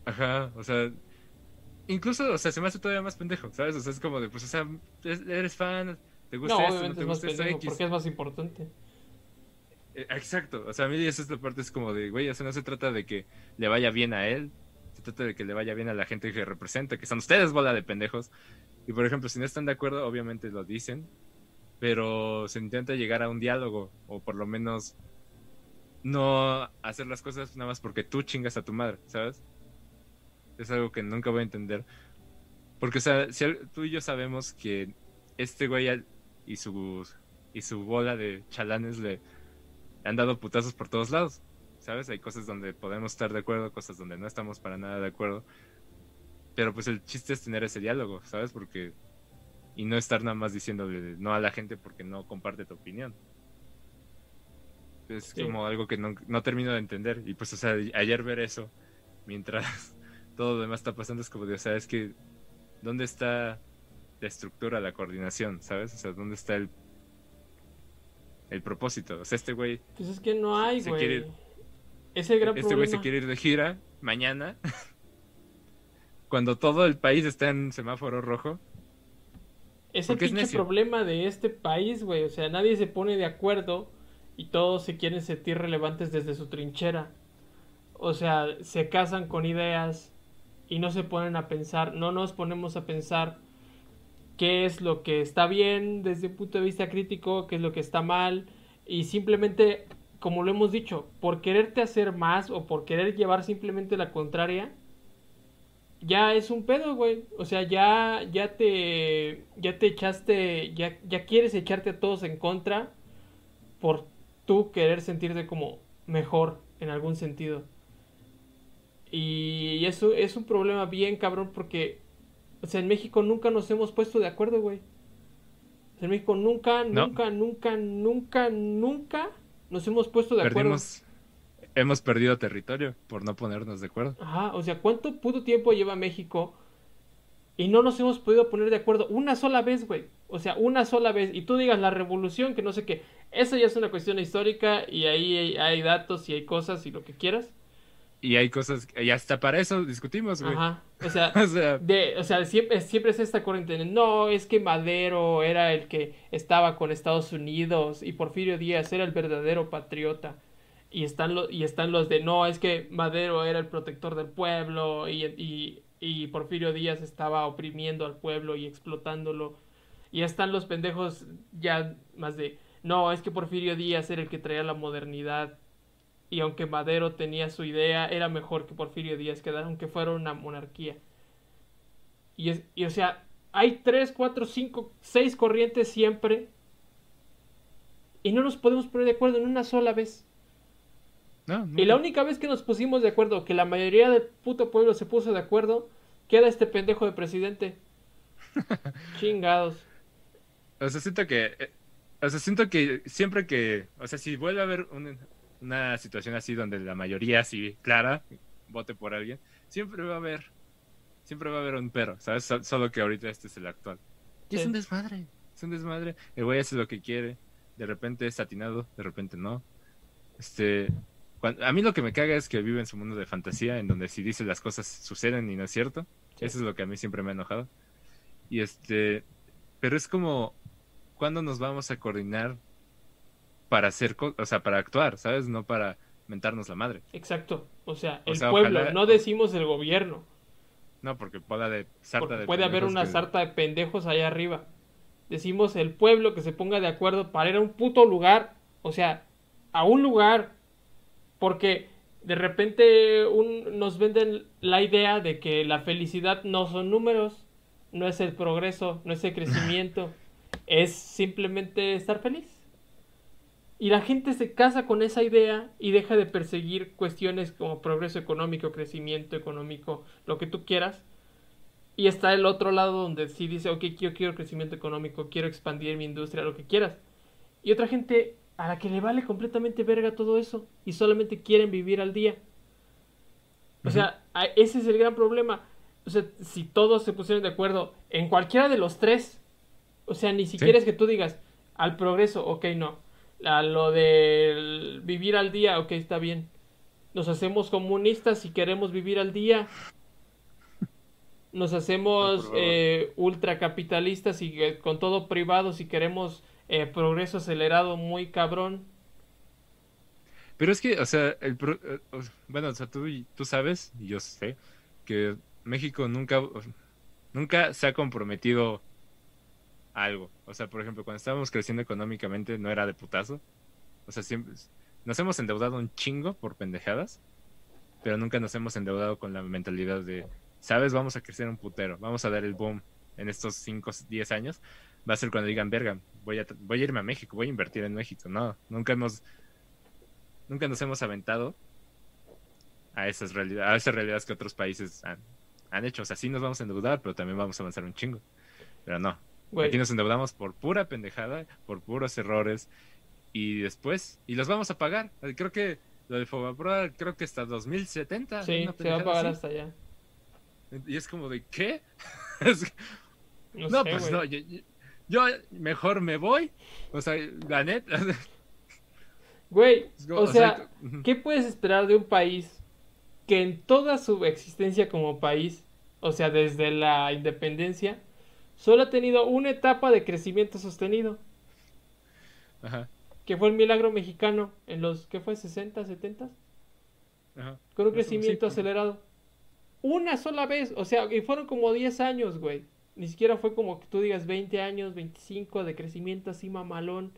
ajá, o sea, incluso, o sea, se me hace todavía más pendejo, ¿sabes? O sea, es como de, pues, o sea, es- eres fan, te gusta No, esto, no te es más gusta esto, X. porque es más importante. Eh, Exacto, o sea, a mí esa es la parte, es como de, güey, o sea, no se trata de que le vaya bien a él, se trata de que le vaya bien a la gente que representa, que son ustedes bola de pendejos. Y por ejemplo, si no están de acuerdo, obviamente lo dicen, pero se intenta llegar a un diálogo, o por lo menos no hacer las cosas nada más porque tú chingas a tu madre, ¿sabes? Es algo que nunca voy a entender. Porque, sea, si tú y yo sabemos que este güey y su, y su bola de chalanes le han dado putazos por todos lados, ¿sabes? Hay cosas donde podemos estar de acuerdo, cosas donde no estamos para nada de acuerdo. Pero pues el chiste es tener ese diálogo, ¿sabes? Porque... Y no estar nada más diciéndole no a la gente porque no comparte tu opinión. Es Sí. como algo que no, no termino de entender. Y pues, o sea, ayer ver eso, mientras todo lo demás está pasando, es como de, o sea, es que, ¿dónde está la estructura, la coordinación, ¿sabes? O sea, ¿dónde está el, el propósito? O sea, este güey, Pues es que no hay, Se güey. quiere ir- Es el gran este güey se quiere ir de gira mañana, cuando todo el país está en semáforo rojo. Es el es problema de este país, güey. O sea, nadie se pone de acuerdo y todos se quieren sentir relevantes desde su trinchera. O sea, se casan con ideas y no se ponen a pensar, no nos ponemos a pensar qué es lo que está bien desde un punto de vista crítico, qué es lo que está mal y simplemente, como lo hemos dicho, por quererte hacer más o por querer llevar simplemente la contraria, ya es un pedo, güey. O sea, ya, ya te, ya te echaste, ya, ya quieres echarte a todos en contra por tú querer sentirte como mejor en algún sentido. Y eso es un problema bien cabrón porque, o sea, en México nunca nos hemos puesto de acuerdo, güey. O sea, en México nunca, No. nunca, nunca, nunca, nunca nos hemos puesto de acuerdo. Hemos perdido territorio por no ponernos de acuerdo. Ajá, o sea, ¿cuánto puto tiempo lleva México? Y no nos hemos podido poner de acuerdo una sola vez, güey. O sea, una sola vez. Y tú digas la revolución, que no sé qué. Eso ya es una cuestión histórica y ahí hay, hay datos y hay cosas y lo que quieras. Y hay cosas, y hasta para eso discutimos, güey. Ajá. O sea, O sea, de, o sea siempre, siempre es esta corriente de, no, es que Madero era el que estaba con Estados Unidos y Porfirio Díaz era el verdadero patriota. Y están, los y están los de, no, es que Madero era el protector del pueblo y, y, y Porfirio Díaz estaba oprimiendo al pueblo y explotándolo. Y están los pendejos ya más de, no, es que Porfirio Díaz era el que traía la modernidad. Y aunque Madero tenía su idea, era mejor que Porfirio Díaz quedara, aunque fuera una monarquía. Y, es, y o sea, hay tres, cuatro, cinco, seis corrientes siempre. Y no nos podemos poner de acuerdo en una sola vez. No, no. Y la única vez que nos pusimos de acuerdo, que la mayoría del puto pueblo se puso de acuerdo, queda este pendejo de presidente. Chingados. O sea, siento que. eh, O sea, siento que siempre que. O sea, si vuelve a haber un- una situación así donde la mayoría así clara vote por alguien, siempre va a haber. Siempre va a haber un pero, ¿sabes? So- Solo que ahorita este es el actual. Y es un desmadre. Es un desmadre. El güey hace lo que quiere. De repente es atinado, de repente no. Este. A mí lo que me caga es que vive en su mundo de fantasía, en donde si dice las cosas suceden y no es cierto. Sí. Eso es lo que a mí siempre me ha enojado. Y este, pero es como, ¿cuándo nos vamos a coordinar para hacer, o sea, para actuar, ¿sabes? No para mentarnos la madre. Exacto. O sea, O el sea, pueblo, ojalá- no decimos el gobierno. No, porque pueda de sarta Porque de puede haber una que- sarta de pendejos allá arriba. Decimos el pueblo que se ponga de acuerdo para ir a un puto lugar. O sea, a un lugar. Porque de repente un- nos venden la idea de que la felicidad no son números, no es el progreso, no es el crecimiento, es simplemente estar feliz. Y la gente se casa con esa idea y deja de perseguir cuestiones como progreso económico, crecimiento económico, lo que tú quieras. Y está el otro lado donde sí dice, ok, yo quiero crecimiento económico, quiero expandir mi industria, lo que quieras. Y otra gente a la que le vale completamente verga todo eso y solamente quieren vivir al día. O sea, ese es el gran problema. O sea, si todos se pusieran de acuerdo en cualquiera de los tres, o sea, ni siquiera Sí. es que tú digas al progreso, ok, no. A lo de vivir al día, ok, está bien. Nos hacemos comunistas si queremos vivir al día. Nos hacemos eh, ultracapitalistas y eh, con todo privado si queremos eh, progreso acelerado muy cabrón. Pero es que, o sea, el pro- eh, bueno, o sea, tú, tú sabes, y yo sé, que México nunca, nunca se ha comprometido a algo. O sea, por ejemplo, cuando estábamos creciendo económicamente no era de putazo. O sea, siempre nos hemos endeudado un chingo por pendejadas, pero nunca nos hemos endeudado con la mentalidad de, sabes, vamos a crecer un putero, vamos a dar el boom en estos 5, 10 años. Va a ser cuando digan, verga, voy a, voy a irme a México, voy a invertir en México. No, nunca hemos nunca nos hemos aventado a esas realidades, a esas realidades que otros países han, han hecho. O sea, sí nos vamos a endeudar, pero también vamos a avanzar un chingo. Pero no. Aquí nos endeudamos por pura pendejada, por puros errores. Y después, y los vamos a pagar. Creo que lo de Fobaproa, creo que hasta 2070. sí, se va a pagar así. hasta allá. Y es como de, ¿qué? No, no, sé, pues no, yo, yo- yo mejor me voy. O sea, la neta. Güey, o o sea. ¿qué puedes esperar de un país que en toda su existencia como país, o sea, desde la independencia, solo ha tenido una etapa de crecimiento sostenido, Ajá, que fue el milagro mexicano en los, ¿qué fue? ¿60, 70? ajá. Con un crecimiento acelerado. Una sola vez, o sea, y fueron como 10 años, güey. Ni siquiera fue como que tú digas 20 años, 25 de crecimiento así mamalón.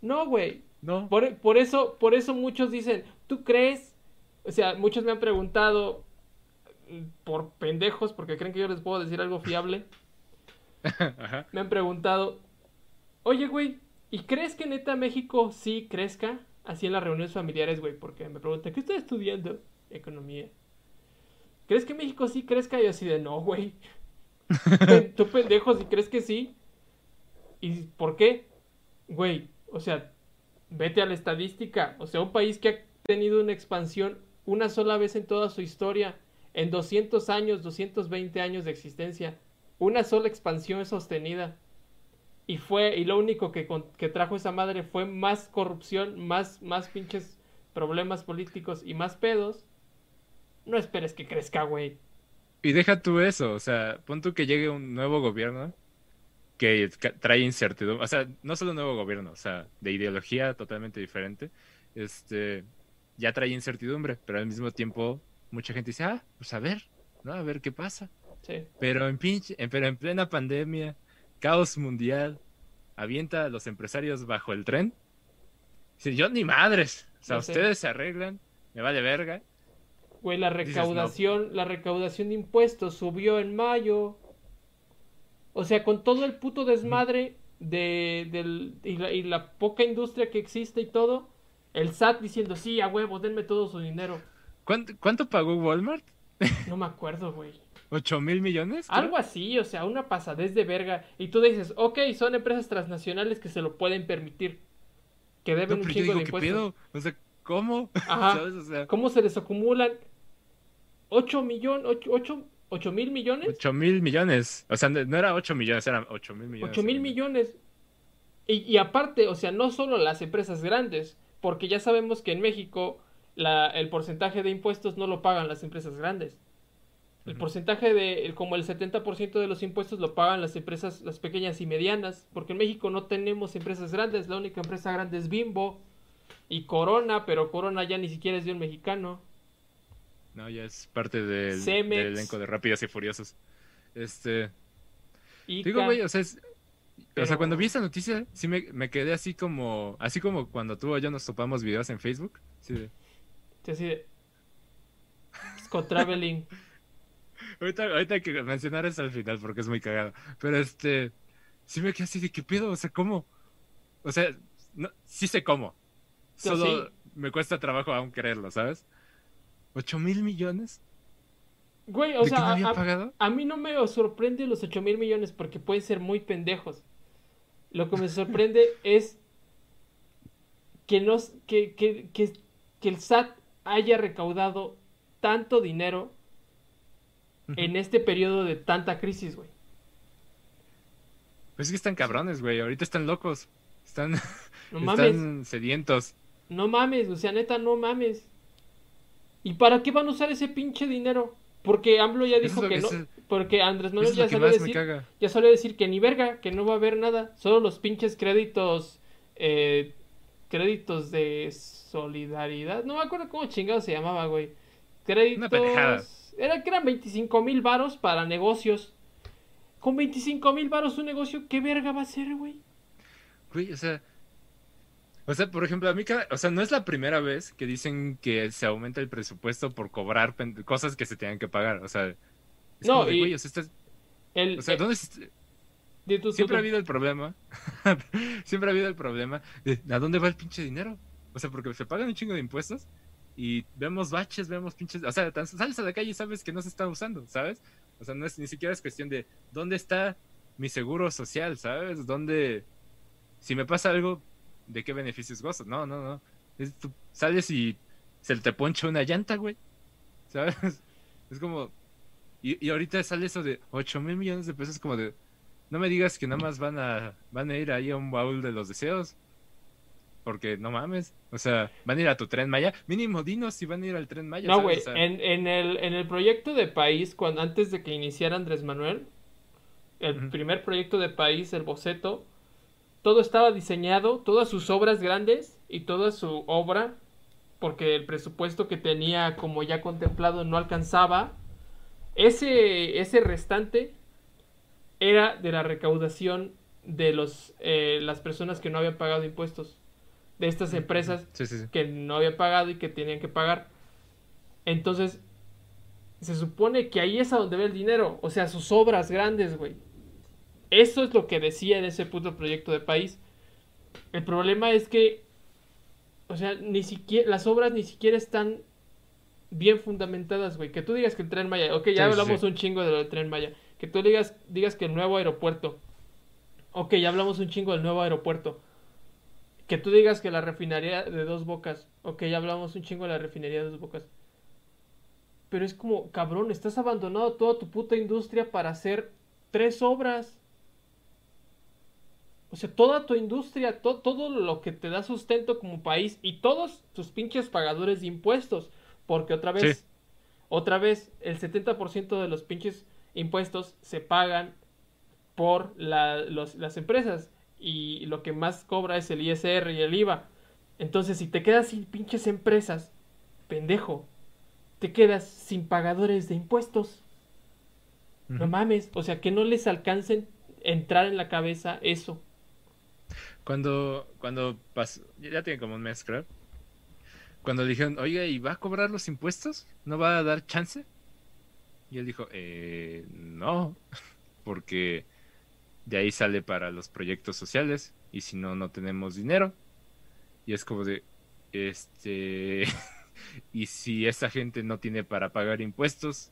No, güey. No. Por, por eso, por eso muchos dicen, ¿tú crees? O sea, muchos me han preguntado, por pendejos, porque creen que yo les puedo decir algo fiable, Ajá. me han preguntado, oye, güey, ¿y crees que neta México sí crezca? Así en las reuniones familiares, güey, porque me preguntan, ¿qué estás estudiando? Economía. ¿Crees que México sí crezca? Y yo así de, no, güey. Tú pendejo, si crees que sí. ¿Y por qué? Güey, o sea, vete a la estadística. O sea, un país que ha tenido una expansión una sola vez en toda su historia, en 200 años, 220 años de existencia, una sola expansión sostenida. Y fue, y lo único que, que trajo esa madre fue más corrupción, más, más pinches problemas políticos y más pedos. No esperes que crezca, güey. Y deja tú eso, o sea, pon tú que llegue un nuevo gobierno que trae incertidumbre, o sea, no solo un nuevo gobierno, o sea, de ideología totalmente diferente, este, ya trae incertidumbre, pero al mismo tiempo mucha gente dice, ah, pues a ver, ¿no? A ver qué pasa. Sí. Pero en pinche, en- pero en plena pandemia, caos mundial, avienta a los empresarios bajo el tren. Dice, yo ni madres, o sea, sé. ustedes se arreglan, me vale verga. Güey, la no. recaudación, la recaudación de impuestos subió en mayo. O sea, con todo el puto desmadre de, del, y, la, y la poca industria que existe y todo, el SAT diciendo, sí, a huevo, denme todo su dinero. ¿Cuánto, cuánto pagó Walmart? No me acuerdo, güey. ¿Ocho mil millones? creo? Algo así, o sea, una pasadez de verga. Y tú dices, ok, son empresas transnacionales que se lo pueden permitir. Que No, deben un yo chingo digo, de ¿qué impuestos. pedo? O sea, ¿cómo? Ajá. ¿Sabes? O sea, ¿Cómo se les acumulan 8 millones, 8, 8, mil millones? ocho mil millones. O sea, no era ocho millones, eran ocho mil millones. 8 mil millones. Y, y aparte, o sea, no solo las empresas grandes, porque ya sabemos que en México la, el porcentaje de impuestos no lo pagan las empresas grandes. El porcentaje de, el- como el 70% de los impuestos lo pagan las empresas, las pequeñas y medianas, porque en México no tenemos empresas grandes, la única empresa grande es Bimbo y Corona, pero Corona ya ni siquiera es de un mexicano. No, ya es parte del, elenco de Rápidos y Furiosos. Este. Ica, Digo, güey, o sea, es- o sea, cuando vi esa noticia, sí me, me quedé así como, así como cuando tú o yo nos topamos videos en Facebook. Sí, de- sí, así de... Traveling. ahorita, ahorita hay que mencionar eso al final porque es muy cagado. Pero este, sí me quedé así de qué pedo, o sea, ¿cómo? O sea, no, sí sé cómo. Solo sí. me cuesta trabajo aún creerlo, ¿sabes? ¿Ocho mil millones? Güey, o ¿De sea, no a- a- mí no me sorprende los 8 mil millones porque pueden ser muy pendejos. Lo que me sorprende es que, nos, que, que, que, que el SAT haya recaudado tanto dinero en este periodo de tanta crisis, güey. Pues es que están cabrones, güey. Ahorita están locos. Están, No mames, están sedientos. no mames, o sea, neta, no mames. ¿Y para qué van a usar ese pinche dinero? Porque AMLO ya dijo que que no. Porque Andrés Manuel ya salió decir. ya salió a decir que ni verga, que no va a haber nada, solo los pinches créditos, eh, créditos de solidaridad, no me acuerdo cómo chingado se llamaba, güey. Una. Créditos, era que eran 25 mil varos para negocios. Con 25 mil varos un negocio, ¿qué verga va a ser, güey? Güey, o sea. O sea, por ejemplo, a mí cada- O sea, no es la primera vez que dicen que se aumenta el presupuesto por cobrar cosas que se tenían que pagar. O sea. Es No, como de, y- güey, o sea, estás- El, o sea, eh, ¿dónde es- di tú, tú, Siempre ha habido el problema. Siempre ha habido el problema de ¿a dónde va el pinche dinero? O sea, porque se pagan un chingo de impuestos y vemos baches, vemos pinches. O sea, tan- sales a la calle y sabes que no se está usando, ¿sabes? O sea, no es ni siquiera es cuestión de ¿dónde está mi seguro social, ¿sabes? ¿Dónde. Si me pasa algo, ¿de qué beneficios gozo? No, no, no. Es, tú sales y se te poncha una llanta, güey. ¿Sabes? Es como. Y, y ahorita sale eso de 8 mil millones de pesos, como de. No me digas que nada más van a, van a ir ahí a un baúl de los deseos. Porque no mames. O sea, van a ir a tu tren Maya. Mínimo dinos si van a ir al tren Maya. No, güey, O sea, en, en el, en el proyecto de país, cuando, antes de que iniciara Andrés Manuel, el primer proyecto de país, el boceto, todo estaba diseñado, todas sus obras grandes y toda su obra, porque el presupuesto que tenía como ya contemplado no alcanzaba, ese, ese restante era de la recaudación de los, eh, las personas que no habían pagado impuestos, de estas empresas Sí, sí, sí. que no había pagado y que tenían que pagar. Entonces, Se supone que ahí es a donde ve el dinero. O sea, sus obras grandes, güey. Eso es lo que decía en ese puto proyecto de país. El problema es que, o sea, ni siquiera, las obras ni siquiera están bien fundamentadas, güey. Que tú digas que el tren Maya, ok, ya Sí, hablamos sí. un chingo de lo del tren Maya. Que tú digas, digas que el nuevo aeropuerto, ok, ya hablamos un chingo del nuevo aeropuerto. Que tú digas que la refinería de dos bocas, ok, ya hablamos un chingo de la refinería de dos bocas. Pero es como, cabrón, estás abandonado toda tu puta industria para hacer tres obras. O sea, toda tu industria, to- todo lo que te da sustento como país y todos tus pinches pagadores de impuestos. Porque otra vez, Sí. otra vez, el 70% de los pinches impuestos se pagan por la- los- las empresas. Y lo que más cobra es el ISR y el IVA. Entonces, si te quedas sin pinches empresas, pendejo, te quedas sin pagadores de impuestos. No mames, o sea, que no les alcancen entrar en la cabeza eso. Cuando, cuando pasó, ya tiene como un mes, creo. Cuando le dijeron, oiga, ¿y va a cobrar los impuestos? ¿No va a dar chance? Y él dijo, eh, no, porque de ahí sale para los proyectos sociales y si no, no tenemos dinero. Y es como de, este, y si esa gente no tiene para pagar impuestos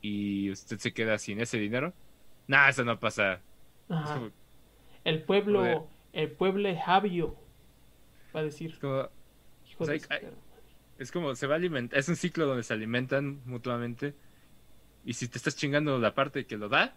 y usted se queda sin ese dinero, nada, eso no pasa. Es Ajá. como- El pueblo, Joder. El pueblo es Javio, va a decir. como- Hijo o sea, de su hay- perra. Es como se va a alimentar, es un ciclo donde se alimentan mutuamente. Y si te estás chingando la parte que lo da,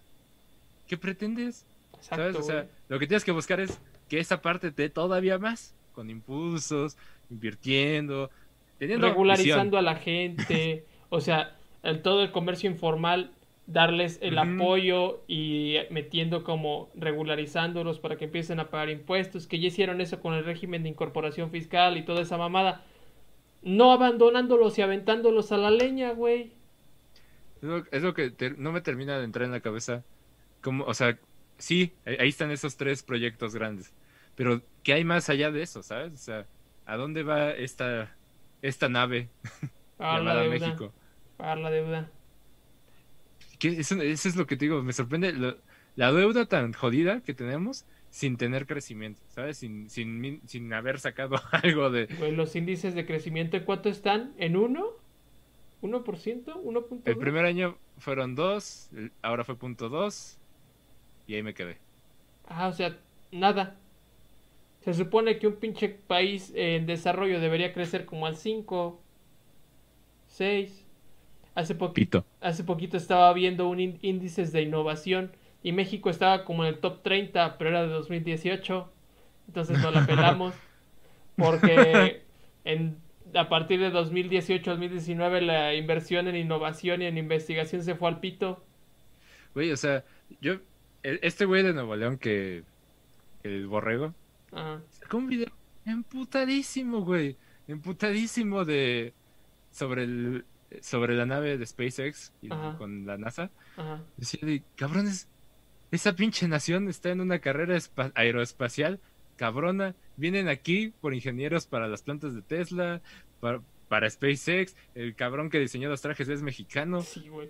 ¿qué pretendes? ¿Sabes? O sea, lo que tienes que buscar es que esa parte te dé todavía más, con impulsos, invirtiendo, teniendo regularizando visión. a la gente, o sea, el, todo el comercio informal, darles el apoyo y metiendo como regularizándolos para que empiecen a pagar impuestos, que ya hicieron eso con el régimen de incorporación fiscal y toda esa mamada, no abandonándolos y aventándolos a la leña, güey. Es lo, es lo que te- no me termina de entrar en la cabeza. Como, o sea, sí, ahí están esos tres proyectos grandes. Pero, ¿qué hay más allá de eso, sabes? O sea, ¿a dónde va esta, esta nave la llamada deuda, México? pagar la deuda. Eso, eso es lo que te digo, me sorprende lo- la deuda tan jodida que tenemos sin tener crecimiento, ¿sabes? Sin, sin, sin haber sacado algo de... Güey, los índices de crecimiento, ¿en cuánto están? ¿En uno? ¿1%? ¿1.2? El primer año fueron dos, el- ahora fue punto dos, y ahí me quedé. Ah, o sea, nada. Se supone que un pinche país en desarrollo debería crecer como al 5, 6. Hace, Pito. hace poquito estaba viendo un ín- índices de innovación y México estaba como en el top 30, pero era de 2018. Entonces no la pelamos. Porque en, a partir de 2018-2019 la inversión en innovación y en investigación se fue al pito. Güey, o sea, yo... e- Este güey de Nuevo León que... El borrego, Ajá. sacó un video emputadísimo, güey. Emputadísimo de... Sobre el... Sobre la nave de SpaceX y Ajá. con la NASA. Ajá. Decía de, cabrones, esa pinche nación está en una carrera espa- aeroespacial, cabrona. Vienen aquí por ingenieros para las plantas de Tesla, para, para SpaceX. El cabrón que diseñó los trajes es mexicano. Sí, güey.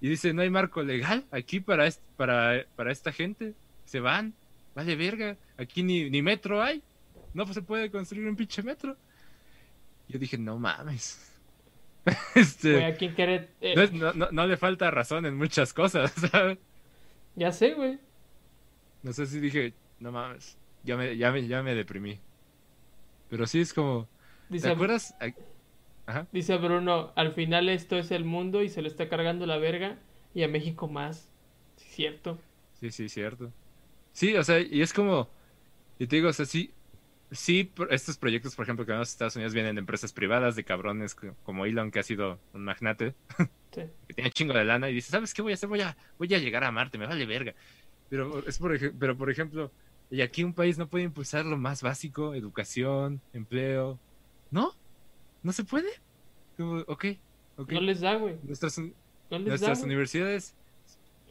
Y dice, no hay marco legal aquí para, para, para esta gente. Se van, vale verga. Aquí ni, ni metro hay. No se puede construir un pinche metro. Yo dije, no mames. este, Güey, aquí en Queret- eh, no, no- no- le falta razón en muchas cosas, ¿sabes? Ya sé, güey. No sé si dije, no mames, ya me, ya me, ya me deprimí. Pero sí es como, ¿te Dice, acuerdas? Ay, Ajá. dice Bruno, al final esto es el mundo y se lo está cargando la verga y a México más. Sí, cierto. Sí, sí, cierto. Sí, o sea, y es como, y te digo, o sea, sí, sí, estos proyectos, por ejemplo, que vemos en Estados Unidos vienen de empresas privadas, de cabrones co- como Elon, que ha sido un magnate, Sí. que tiene chingo de lana y dice, ¿sabes qué voy a hacer? Voy a, voy a llegar a Marte, me vale verga. Pero es por, pero por ejemplo, y aquí un país no puede impulsar lo más básico, educación, empleo. ¿No? ¿No se puede? Como, ok, ok. No les da, güey. Nuestras, No les da, nuestras güey. universidades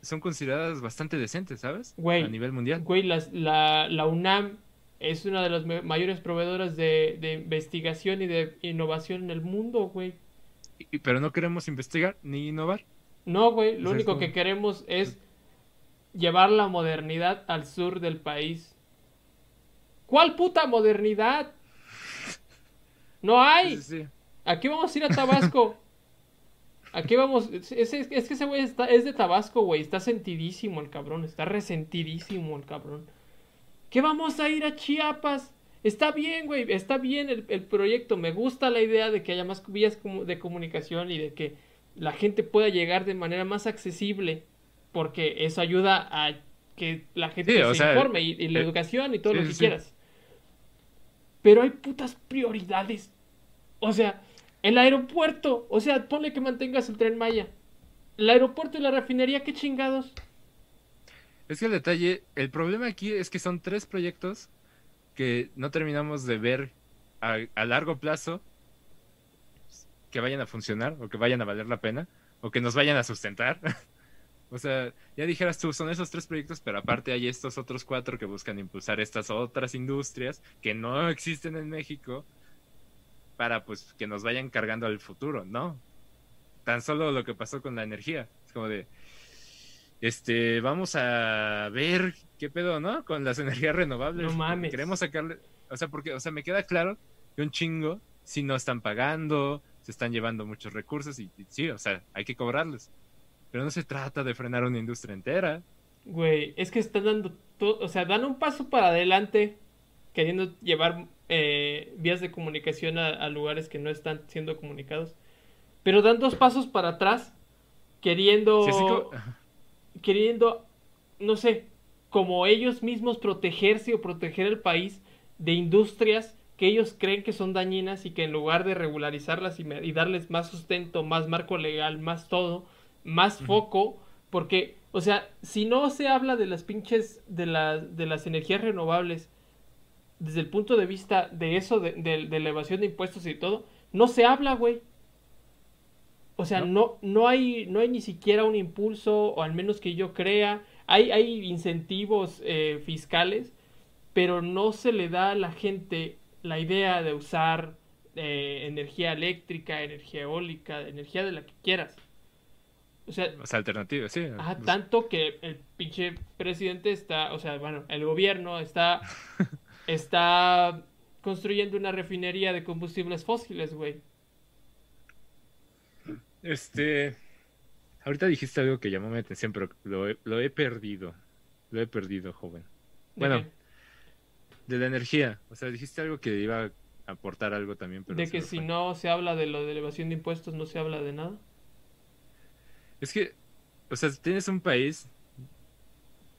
son consideradas bastante decentes, ¿sabes? Güey. A nivel mundial. Güey, las- la, la UNAM es una de las mayores proveedoras de, de investigación y de innovación en el mundo, güey. y- pero no queremos investigar ni innovar. No, güey, lo O sea, es único que queremos es llevar la modernidad al sur del país. ¿Cuál puta modernidad? No hay. Sí, sí, sí. Aquí vamos a ir a Tabasco. Aquí vamos. Es, es- es que ese güey está, es de Tabasco, güey. Está sentidísimo el cabrón. Está resentidísimo el cabrón. ¿Qué vamos a ir a Chiapas? Está bien, güey. Está bien el, el proyecto. Me gusta la idea de que haya más vías de comunicación y de que la gente pueda llegar de manera más accesible. Porque eso ayuda a que la gente Sí, se sea, informe y, y la eh, educación y todo sí, lo que sí. quieras. Pero hay putas prioridades. O sea, el aeropuerto. O sea, ponle que mantengas el tren Maya. El aeropuerto y la refinería, qué chingados. Es que el detalle, el problema aquí es que son tres proyectos que no terminamos de ver a, a largo plazo que vayan a funcionar o que vayan a valer la pena o que nos vayan a sustentar. o sea, ya dijeras tú, son esos tres proyectos, pero aparte hay estos otros cuatro que buscan impulsar estas otras industrias que no existen en México para pues que nos vayan cargando al futuro, ¿no? Tan solo lo que pasó con la energía. Es como de, este, vamos a ver qué pedo, ¿no? Con las energías renovables. No mames. Queremos sacarle, o sea, porque, o sea, me queda claro que un chingo, si no están pagando, se están llevando muchos recursos y, y sí, o sea, hay que cobrarles. Pero no se trata de frenar una industria entera. Güey, es que están dando todo, o sea, dan un paso para adelante queriendo llevar eh, vías de comunicación a, a lugares que no están siendo comunicados. Pero dan dos pasos para atrás queriendo Sí, como- queriendo, no sé, como ellos mismos protegerse o proteger el país de industrias que ellos creen que son dañinas y que en lugar de regularizarlas y, darles más sustento, más marco legal, más todo, más foco, porque, o sea, si no se habla de las pinches, de, la- de las energías renovables desde el punto de vista de eso, de, de- de la evasión de impuestos y todo, no se habla, güey. O sea, no, no hay, no hay ni siquiera un impulso, o al menos que yo crea. Hay, hay incentivos eh, fiscales, pero no se le da a la gente la idea de usar eh, energía eléctrica, energía eólica, energía de la que quieras. O sea, O sea, alternativa, sí. Pues, tanto que el pinche presidente está, o sea, bueno, el gobierno está, está construyendo una refinería de combustibles fósiles, güey. Este. Ahorita dijiste algo que llamó mi atención, pero lo he, lo he perdido. Lo he perdido, joven. ¿De Bueno? De la energía. O sea, dijiste algo que iba a aportar algo también, pero de que si fue. no se habla de lo de elevación de impuestos, no se habla de nada. Es que, o sea, tienes un país,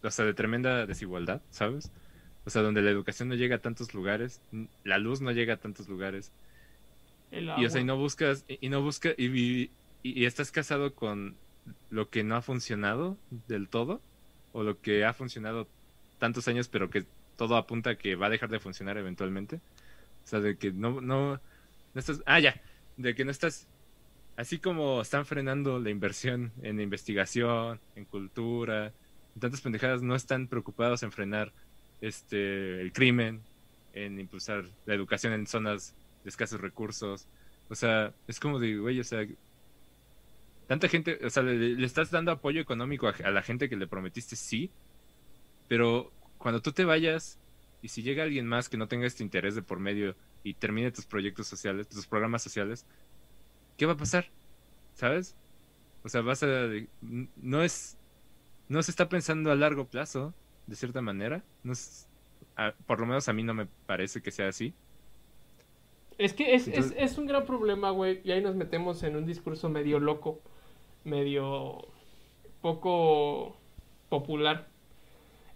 o sea, de tremenda desigualdad, ¿sabes? O sea, donde la educación no llega a tantos lugares, la luz no llega a tantos lugares, El y o sea, y no buscas, y, y no buscas, y, y- y estás casado con lo que no ha funcionado del todo, o lo que ha funcionado tantos años, pero que todo apunta a que va a dejar de funcionar eventualmente. O sea, de que no, no, estás, ah, ya, de que no estás, así como están frenando la inversión en investigación, en cultura, en tantas pendejadas, no están preocupados en frenar este el crimen, en impulsar la educación en zonas de escasos recursos. O sea, es como de, güey, o sea, tanta gente, o sea, le, le estás dando apoyo económico a, a la gente que le prometiste sí, pero cuando tú te vayas y si llega alguien más que no tenga este interés de por medio y termine tus proyectos sociales, tus programas sociales, ¿qué va a pasar? ¿Sabes? O sea, vas a no es no se está pensando a largo plazo, de cierta manera. No es- a- por lo menos a mí no me parece que sea así. Es que es, Entonces- es, es un gran problema, güey, y ahí nos metemos en un discurso medio loco, medio poco popular,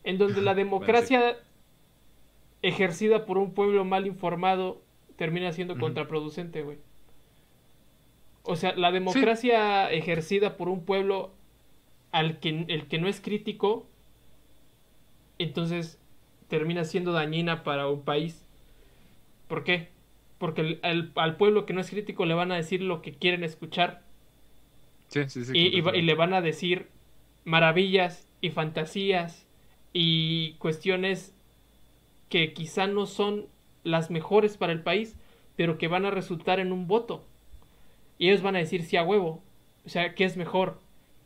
en donde la democracia ejercida por un pueblo mal informado termina siendo contraproducente, güey. O sea, la democracia ejercida por un pueblo al que el que no es crítico, entonces termina siendo dañina para un país. ¿Por qué? Porque el- el- al pueblo que no es crítico le van a decir lo que quieren escuchar Sí, sí, sí. y, y le van a decir maravillas y fantasías y cuestiones que quizá no son las mejores para el país, pero que van a resultar en un voto. Y ellos van a decir sí a huevo. O sea, ¿qué es mejor?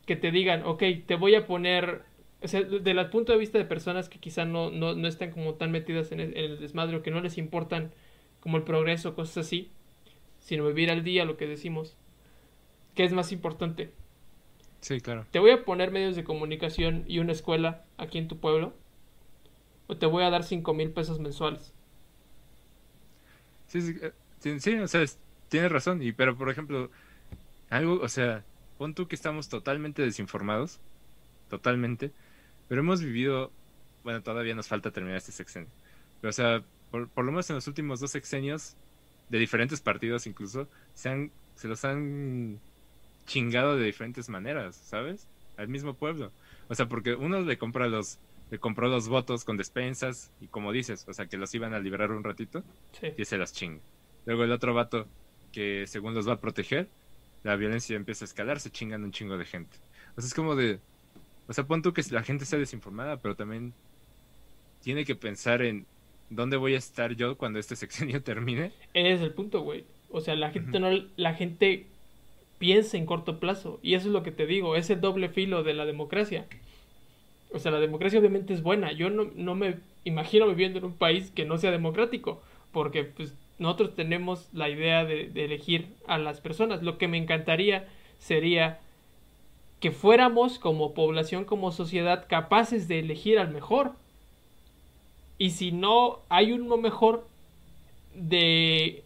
Que te digan, ok, te voy a poner... O sea, desde el punto de vista de personas que quizá no, no, no están como tan metidas en el, en el desmadre o que no les importan como el progreso, cosas así, sino vivir al día, lo que decimos. ¿Qué es más importante? Sí, claro. ¿Te voy a poner medios de comunicación y una escuela aquí en tu pueblo? ¿O te voy a dar cinco mil pesos mensuales? Sí, sí, eh, sí, o sea, es- tienes razón. Y, pero, por ejemplo, algo, o sea, pon tú que estamos totalmente desinformados, totalmente, pero hemos vivido, bueno, todavía nos falta terminar este sexenio, pero, o sea, por, por lo menos en los últimos dos sexenios, de diferentes partidos incluso, se han, se los han chingado de diferentes maneras, ¿sabes? Al mismo pueblo. O sea, porque uno le compra los, le compró los votos con despensas y como dices, o sea, que los iban a liberar un ratito Sí. y se las chinga. Luego el otro vato que según los va a proteger, la violencia empieza a escalar, se chingan un chingo de gente. O sea, es como de... O sea, pon tú que la gente sea desinformada, pero también tiene que pensar en dónde voy a estar yo cuando este sexenio termine. Ese es el punto, güey. O sea, la gente no, la gente piensa en corto plazo. Y eso es lo que te digo, es el doble filo de la democracia. O sea, la democracia obviamente es buena. Yo no, no me imagino viviendo en un país que no sea democrático. Porque pues nosotros tenemos la idea de, de elegir a las personas. Lo que me encantaría sería que fuéramos como población, como sociedad, capaces de elegir al mejor. Y si no hay uno mejor, de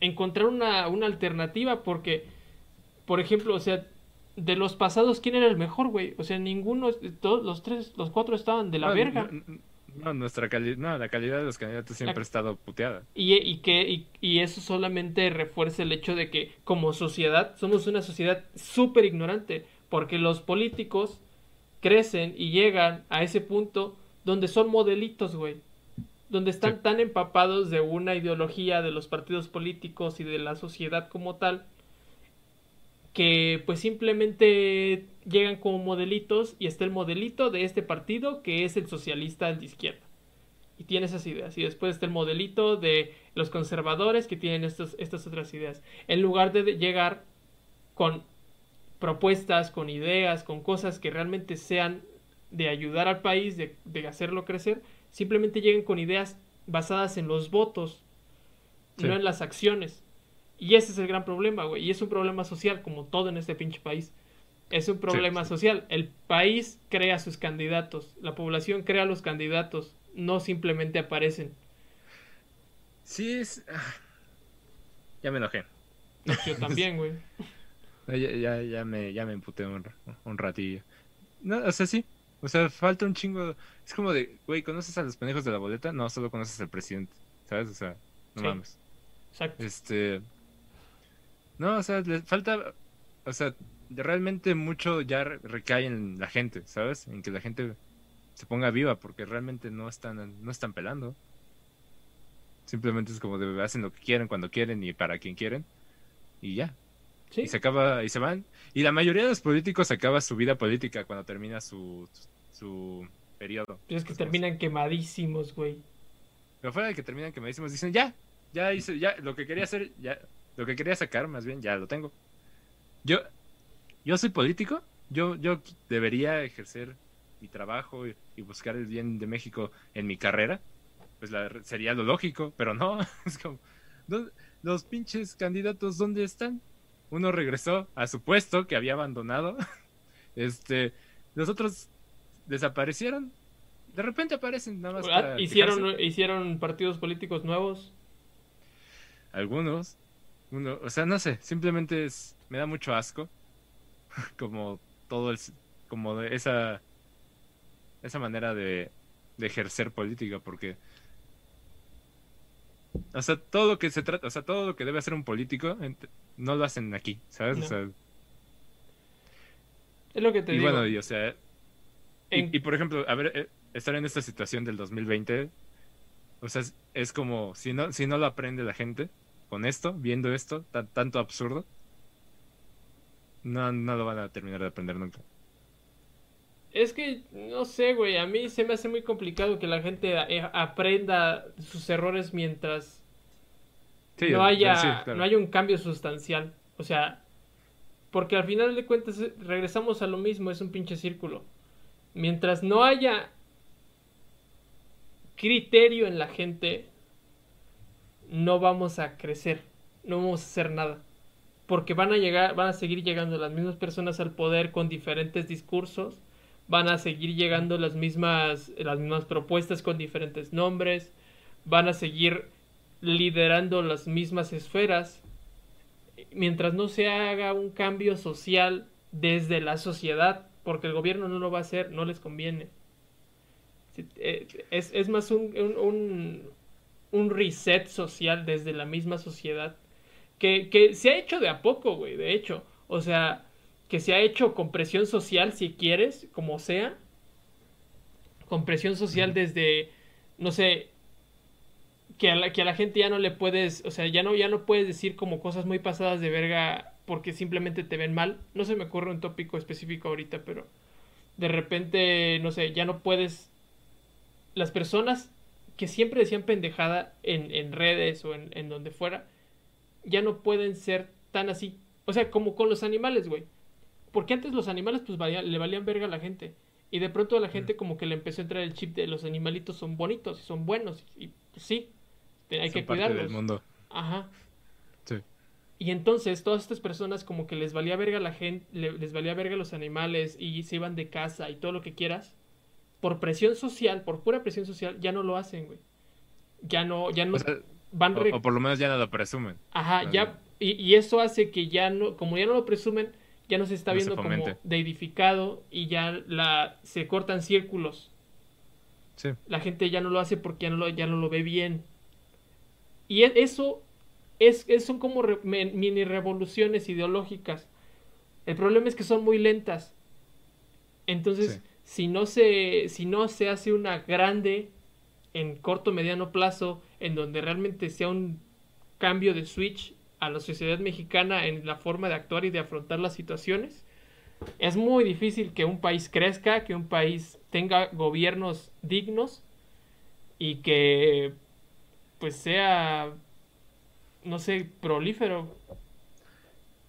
encontrar una, una alternativa porque, por ejemplo, o sea, de los pasados, ¿quién era el mejor, güey? O sea, ninguno, todos los tres, los cuatro estaban de la no, verga. No, no, nuestra calidad, no, la calidad de los candidatos siempre La- ha estado puteada. Y, y que, y, y eso solamente refuerza el hecho de que como sociedad somos una sociedad súper ignorante, porque los políticos crecen y llegan a ese punto donde son modelitos, güey. Donde están Sí. tan empapados de una ideología de los partidos políticos y de la sociedad como tal, que pues simplemente llegan como modelitos y está el modelito de este partido que es el socialista de izquierda y tiene esas ideas. Y después está el modelito de los conservadores que tienen estos, estas otras ideas. En lugar de de llegar con propuestas, con ideas, con cosas que realmente sean de ayudar al país, de, de hacerlo crecer, simplemente lleguen con ideas basadas en los votos, Sí. no en las acciones. Y ese es el gran problema, güey. Y es un problema social, como todo en este pinche país. Es un problema sí. social. El país crea sus candidatos. La población crea los candidatos. No simplemente aparecen. Sí, es... ah, Ya me enojé. Yo también, güey. Ya, ya, ya me, ya me emputé un, un ratillo. No, o sea, sí. O sea, falta un chingo. Es como de, güey, ¿conoces a los pendejos de la boleta? No, solo conoces al presidente. ¿Sabes? O sea, no Sí. mames. Exacto. Este. No, o sea, le falta. O sea, realmente mucho ya re- recae en la gente, ¿sabes? En que la gente se ponga viva, porque realmente no están, no están pelando. Simplemente es como de hacen lo que quieren, cuando quieren y para quien quieren. Y ya. Sí. Y se acaba, y se van. Y la mayoría de los políticos acaba su vida política cuando termina su, su periodo. Pues es que terminan quemadísimos, güey. Pero fuera de que terminan que me decimos, dicen, ya, ya hice, ya, lo que quería hacer, ya, lo que quería sacar, más bien, ya lo tengo. Yo, yo soy político, yo, yo debería ejercer mi trabajo y, y buscar el bien de México en mi carrera. Pues la, sería lo lógico, pero no, es como, ¿dónde- los pinches candidatos, ¿dónde están? Uno regresó a su puesto que había abandonado. Este, los otros desaparecieron. De repente aparecen nada más. Ah, para Hicieron, fijarse. hicieron partidos políticos nuevos. algunos. Uno, o sea, no sé, simplemente es, me da mucho asco. como todo el, como de esa, esa manera de, de ejercer política, porque, o sea, todo lo que se trata, o sea, todo lo que debe hacer un político, no lo hacen aquí, ¿sabes? No. O sea, Es lo que te y digo. bueno, y, o sea, y, En- y, por ejemplo, a ver, eh, estar en esta situación del 2020, o sea, es, es como si no, si no lo aprende la gente con esto, viendo esto, tan- tanto absurdo, no, no lo van a terminar de aprender nunca. Es que, no sé, güey, a mí se me hace muy complicado que la gente eh, aprenda sus errores mientras Sí, no haya, sí, claro. no haya un cambio sustancial. O sea, porque al final de cuentas eh, regresamos a lo mismo, es un pinche círculo. Mientras no haya criterio en la gente, no vamos a crecer, no vamos a hacer nada. Porque van a llegar, van a seguir llegando las mismas personas al poder con diferentes discursos, van a seguir llegando las mismas, las mismas propuestas con diferentes nombres, van a seguir liderando las mismas esferas. Mientras no se haga un cambio social desde la sociedad, porque el gobierno no lo va a hacer, no les conviene. Eh, Es, es más un, un, un- un reset social desde la misma sociedad que, que se ha hecho de a poco, güey, de hecho. O sea, que se ha hecho con presión social, si quieres, como sea. Con presión social desde, no sé, que a la, que a la gente ya no le puedes, o sea, ya no, ya no puedes decir como cosas muy pasadas de verga porque simplemente te ven mal. No se me ocurre un tópico específico ahorita, pero de repente, no sé, ya no puedes... Las personas que siempre decían pendejada en, en redes o en, en donde fuera, ya no pueden ser tan así. O sea, como con los animales, güey. Porque antes los animales pues le valían verga a la gente. Y de pronto a la gente como que le empezó a entrar el chip de los animalitos son bonitos y son buenos. Y pues, sí, hay Son que parte cuidarlos. del mundo. Ajá. Sí. Y entonces todas estas personas como que les valía verga a la gente, les valía verga a los animales y se iban de casa y todo lo que quieras. Por presión social, por pura presión social, ya no lo hacen, güey. Ya no, ya no O, sea, van o- o por lo menos ya no lo presumen. Ajá, ya, y, y eso hace que ya no, como ya no lo presumen, ya no se está No viendo como deidificado y ya la, se cortan círculos. Sí. La gente ya no lo hace porque ya no lo, ya no lo ve bien. Y e- eso es, es- son como re- mini revoluciones ideológicas. El problema es que son muy lentas. Entonces, Sí. si no se, si no se hace una grande en corto mediano plazo, en donde realmente sea un cambio de switch a la sociedad mexicana en la forma de actuar y de afrontar las situaciones, es muy difícil que un país crezca, que un país tenga gobiernos dignos y que pues sea no sé, prolífero.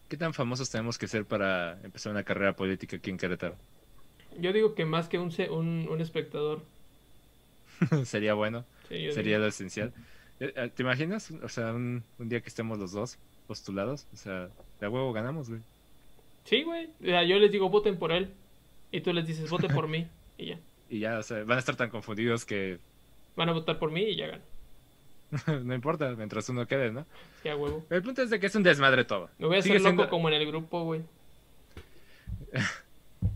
¿Qué tan famosos tenemos que ser para empezar una carrera política aquí en Querétaro? Yo digo que más que un, se- un, un espectador. Sería bueno, Sí, sería digo. lo esencial. Eh, eh, ¿Te imaginas? O sea, un, un día que estemos los dos postulados, o sea, de a huevo ganamos, güey. Sí, güey. O sea, yo les digo voten por él y tú les dices voten por mí y ya. Y ya, o sea, van a estar tan confundidos que Van a votar por mí y ya ganan. no importa, mientras uno quede, ¿no? Sí, a huevo. El punto es de que es un desmadre todo. Me voy a hacer loco siendo- como en el grupo, güey.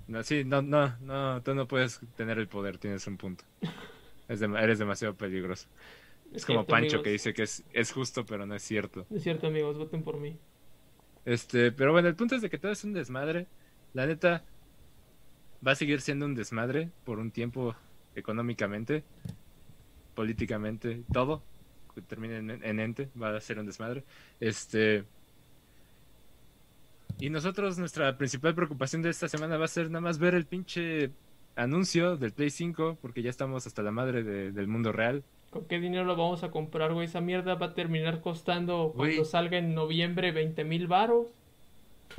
No, sí, no, no, no, tú no puedes tener el poder, tienes un punto. Es eres demasiado peligroso. Es como cierto, Pancho amigos. que dice que es, es justo, pero no es cierto. Es cierto, amigos, voten por mí. Este, pero bueno, el punto es de que todo es un desmadre. La neta va a seguir siendo un desmadre por un tiempo económicamente, políticamente, todo. Que termine en, en ente, va a ser un desmadre. Este. Y nosotros, nuestra principal preocupación de esta semana va a ser nada más ver el pinche anuncio del Play 5, porque ya estamos hasta la madre de- del mundo real. ¿Con qué dinero lo vamos a comprar, güey? Esa mierda va a terminar costando cuando Güey. salga en noviembre 20 mil varos.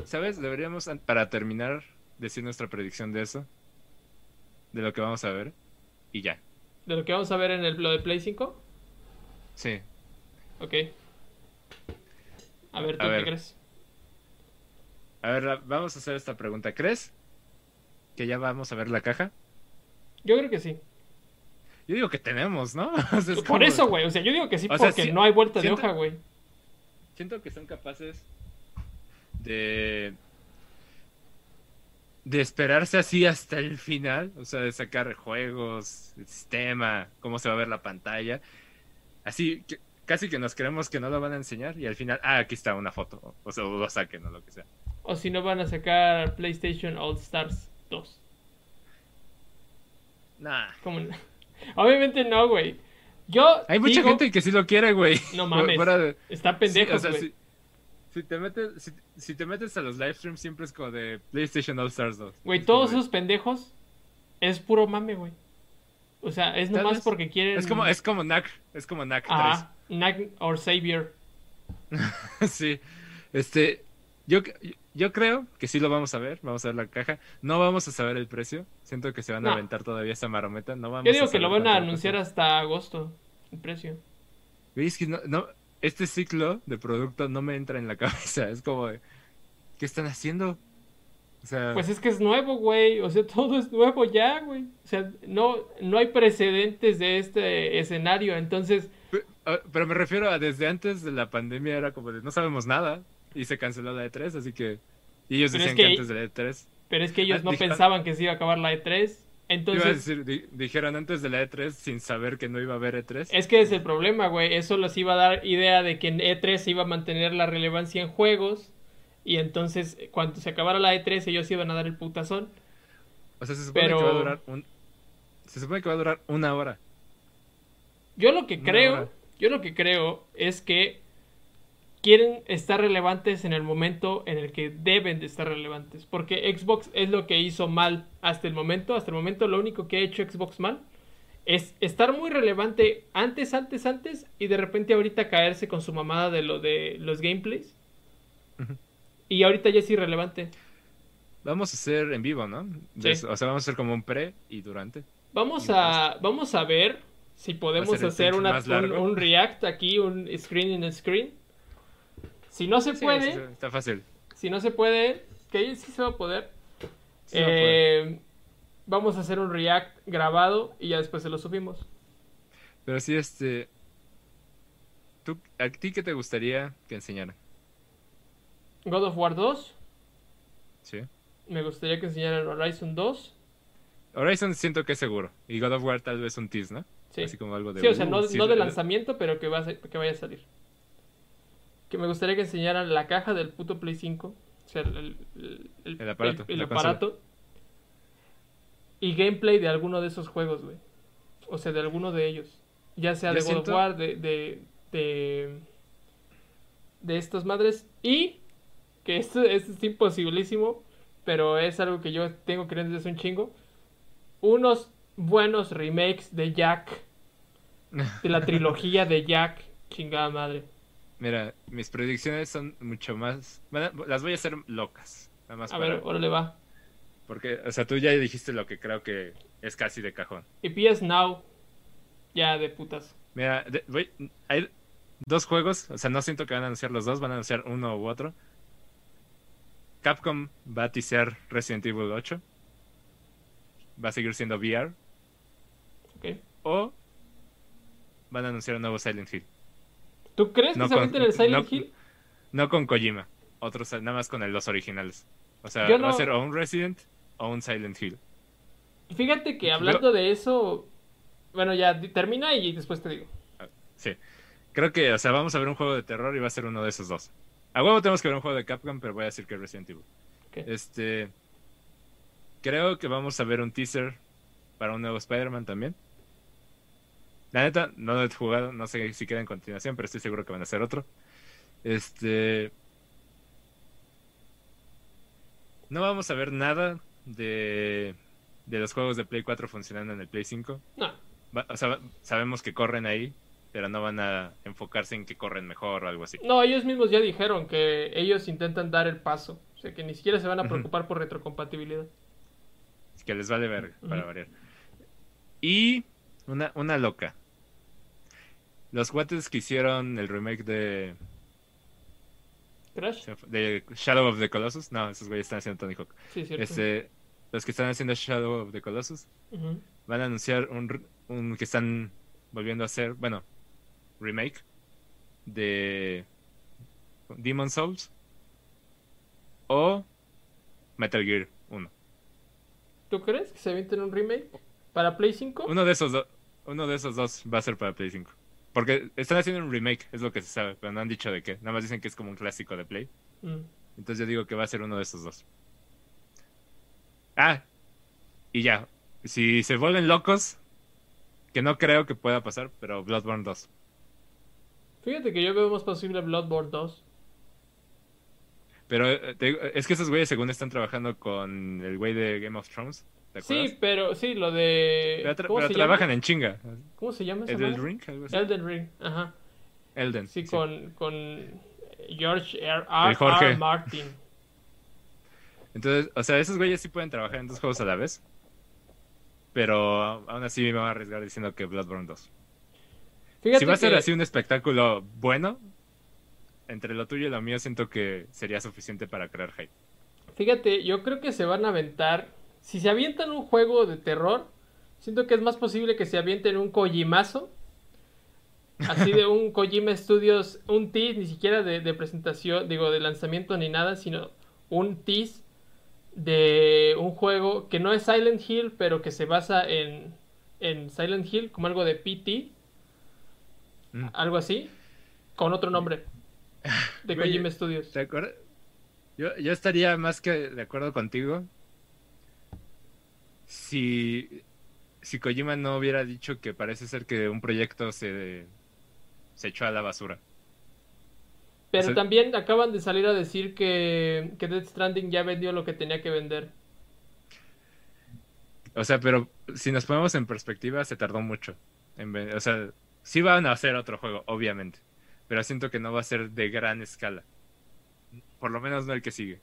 ¿Sabes? Deberíamos, para terminar, decir nuestra predicción de eso. De lo que vamos a ver. Y ya. ¿De lo que vamos a ver en el, lo de Play 5? Sí. Ok. A ver, ¿tú A qué ver. crees? A ver, vamos a hacer esta pregunta. ¿Crees que ya vamos a ver la caja? Yo creo que sí. Yo digo que tenemos, ¿no? O sea, es Por como- eso, güey. O sea, yo digo que sí O sea, porque no hay vuelta siento- de hoja, güey. Siento que son capaces de de esperarse así hasta el final, o sea, de sacar juegos, el sistema, cómo se va a ver la pantalla. Así que casi que nos creemos que no lo van a enseñar y al final, ah, aquí está una foto, o sea, o lo saquen o lo que sea. O si no van a sacar PlayStation All Stars 2. Nah. Como... Obviamente no, güey. Yo Hay mucha gente que sí lo quiere, güey. No mames. Está pendejo, Sí, o sea, güey. si, si te metes, si, si te metes a los live streams siempre es como de PlayStation All Stars 2. Güey, Es todos esos pendejos es puro mame, güey. O sea, es nomás vez. porque quieren... Es como, es como Knack, es como Knack Ajá, Knack or Savior. 3. sí. Este, Yo, yo creo que sí lo vamos a ver, vamos a ver la caja. No vamos a saber el precio. Siento que se van a aventar todavía esa marometa. No vamos Yo digo a que lo van a anunciar hasta agosto, el precio. Es que no, no, este ciclo de producto no me entra en la cabeza. Es como, de, ¿qué están haciendo? O sea, Pues es que es nuevo, güey. O sea, todo es nuevo ya, güey. O sea, no, no hay precedentes de este escenario. Entonces, pe- pero me refiero a desde antes de la pandemia era como de no sabemos nada y se canceló la E3, así que... Y ellos Pero es decían que... que- antes de la E3... pero es que ellos Ah, no pensaban que se iba a acabar la E3. Iba a Entonces, decir, di- dijeron antes de la E3 sin saber que no iba a haber E E3. es que es el problema, güey. Eso les iba a dar idea de que en E3 se iba a mantener la relevancia en juegos. Y entonces, cuando se acabara la E3, ellos iban a dar el putazón. O sea, se supone pero- que va a durar un... Se supone que va a durar una hora. Yo lo que Una creo, hora. yo lo que creo es que quieren estar relevantes en el momento en el que deben de estar relevantes. Porque Xbox es lo que hizo mal hasta el momento. Hasta el momento lo único que ha hecho Xbox mal es estar muy relevante antes, antes, antes y de repente ahorita caerse con su mamada de lo de los gameplays. Y ahorita ya es irrelevante. Vamos a hacer en vivo, ¿no? O sea, vamos a hacer como un pre y durante. Vamos Y a, vamos a ver si podemos hacer un, un react aquí, un screen in screen. Si no se Sí, puede, sí, está fácil. si no se puede, que sí se va a poder. Sí se va a poder. eh, vamos a hacer un react grabado y ya después se lo subimos. Pero sí, este... ¿Tú, ¿A ti qué te gustaría que enseñaran? God of War 2, Sí. me gustaría que enseñaran Horizon 2. Horizon siento que es seguro. Y God of War tal vez un tease, ¿no? Sí, Así como algo de... sí o sea, uh, no, sí, no de de- lanzamiento, pero que, va a, ser- que vaya a salir. Que me gustaría que enseñaran la caja del puto Play 5. O sea, el, el- el- El aparato, el-. Y gameplay de alguno de esos juegos, güey. O sea, de alguno de ellos. Ya sea Yo de God siento- of War, de, de, de, de estas madres. Y que esto, esto es imposibilísimo, pero es algo que yo tengo creyendo desde hace un chingo. Unos buenos remakes de Jack. De la trilogía de Jack. Chingada madre. Mira, mis predicciones son mucho más... a- las voy a hacer locas. Nada más A para- ver, órale va. Porque, o sea, tú ya dijiste lo que creo que es casi de cajón. Y PS Now. Ya de putas. Mira, de- voy- hay dos juegos, o sea, no siento que van a anunciar los dos, van a anunciar uno u otro. Capcom va a teaser Resident Evil 8. Va a seguir siendo VR. Ok. O van a anunciar un nuevo Silent Hill. ¿Tú crees No que se con- el Silent no- Hill? No con Kojima, otros nada más con el- los originales. O sea, va a ser o un Resident o un Silent Hill. Fíjate que hablando de eso. Bueno, ya termina y después te digo. Sí. Creo que, o sea, vamos a ver un juego de terror y va a ser uno de esos dos. A huevo tenemos que ver un juego de Capcom, pero voy a decir que Resident Evil. Este. Creo que vamos a ver un teaser para un nuevo Spider-Man también. La neta, no lo he jugado, no sé si queda en continuación, pero estoy seguro que van a hacer otro. Este. No vamos a ver nada de, de los juegos de Play 4 funcionando en el Play 5. No. Va- o sea, sabemos que corren ahí, pero no van a enfocarse en que corren mejor o algo así. No, ellos mismos ya dijeron que ellos intentan dar el paso. O sea, que ni siquiera se van a preocupar por retrocompatibilidad. Que les vale verga, para variar. Y una, una loca. Los guates que hicieron el remake de, ¿Crash? de Shadow of the Colossus, no, esos güeyes están haciendo Tony Hawk. Sí, cierto. Este, los que están haciendo Shadow of the Colossus van a anunciar un, un que están volviendo a hacer, bueno, remake de Demon Souls o Metal Gear 1. ¿Tú crees que se avienten un remake? ¿Para Play 5? Uno de esos dos, uno de esos dos va a ser para Play 5. Porque están haciendo un remake, es lo que se sabe, pero no han dicho de qué. Nada más dicen que es como un clásico de Play. Mm. Entonces yo digo que va a ser uno de esos dos. Ah, y ya. Si se vuelven locos, que no creo que pueda pasar, pero Bloodborne 2. Fíjate que yo veo más posible Bloodborne 2. Pero eh, te digo, es que esos güeyes según están trabajando con el güey de Game of Thrones. ¿Te acuerdas? Sí, pero sí, lo de. pero tra- ¿Cómo pero se trabajan llama? en chinga. ¿Cómo se llama esa ¿Elden? Ring? Algo así. Elden Ring, ajá. Elden. Sí, con, con George R. R. Jorge. R. Martin. Entonces, o sea, esos güeyes sí pueden trabajar en dos juegos a la vez. Pero aún así me voy a arriesgar diciendo que Bloodborne 2. Fíjate si va a ser que- así un espectáculo bueno, entre lo tuyo y lo mío siento que sería suficiente para crear hype. Fíjate, yo creo que se van a aventar. Si se avientan un juego de terror, siento que es más posible que se avienten un Kojimazo. Así de un Kojima Studios, un tease, ni siquiera de, de presentación, digo, de lanzamiento ni nada, sino un tease de un juego que no es Silent Hill, pero que se basa en, en Silent Hill, como algo de PT, Mm. algo así, con otro nombre de Kojima Studios. ¿Te acuerdas? Yo, yo estaría más que de acuerdo contigo si, si Kojima no hubiera dicho que parece ser que un proyecto se, se echó a la basura. Pero O sea- también acaban de salir a decir que, que Death Stranding ya vendió lo que tenía que vender. O sea, pero si nos ponemos en perspectiva, se tardó mucho. En o sea, sí van a hacer otro juego, obviamente. Pero siento que no va a ser de gran escala. Por lo menos no el que sigue.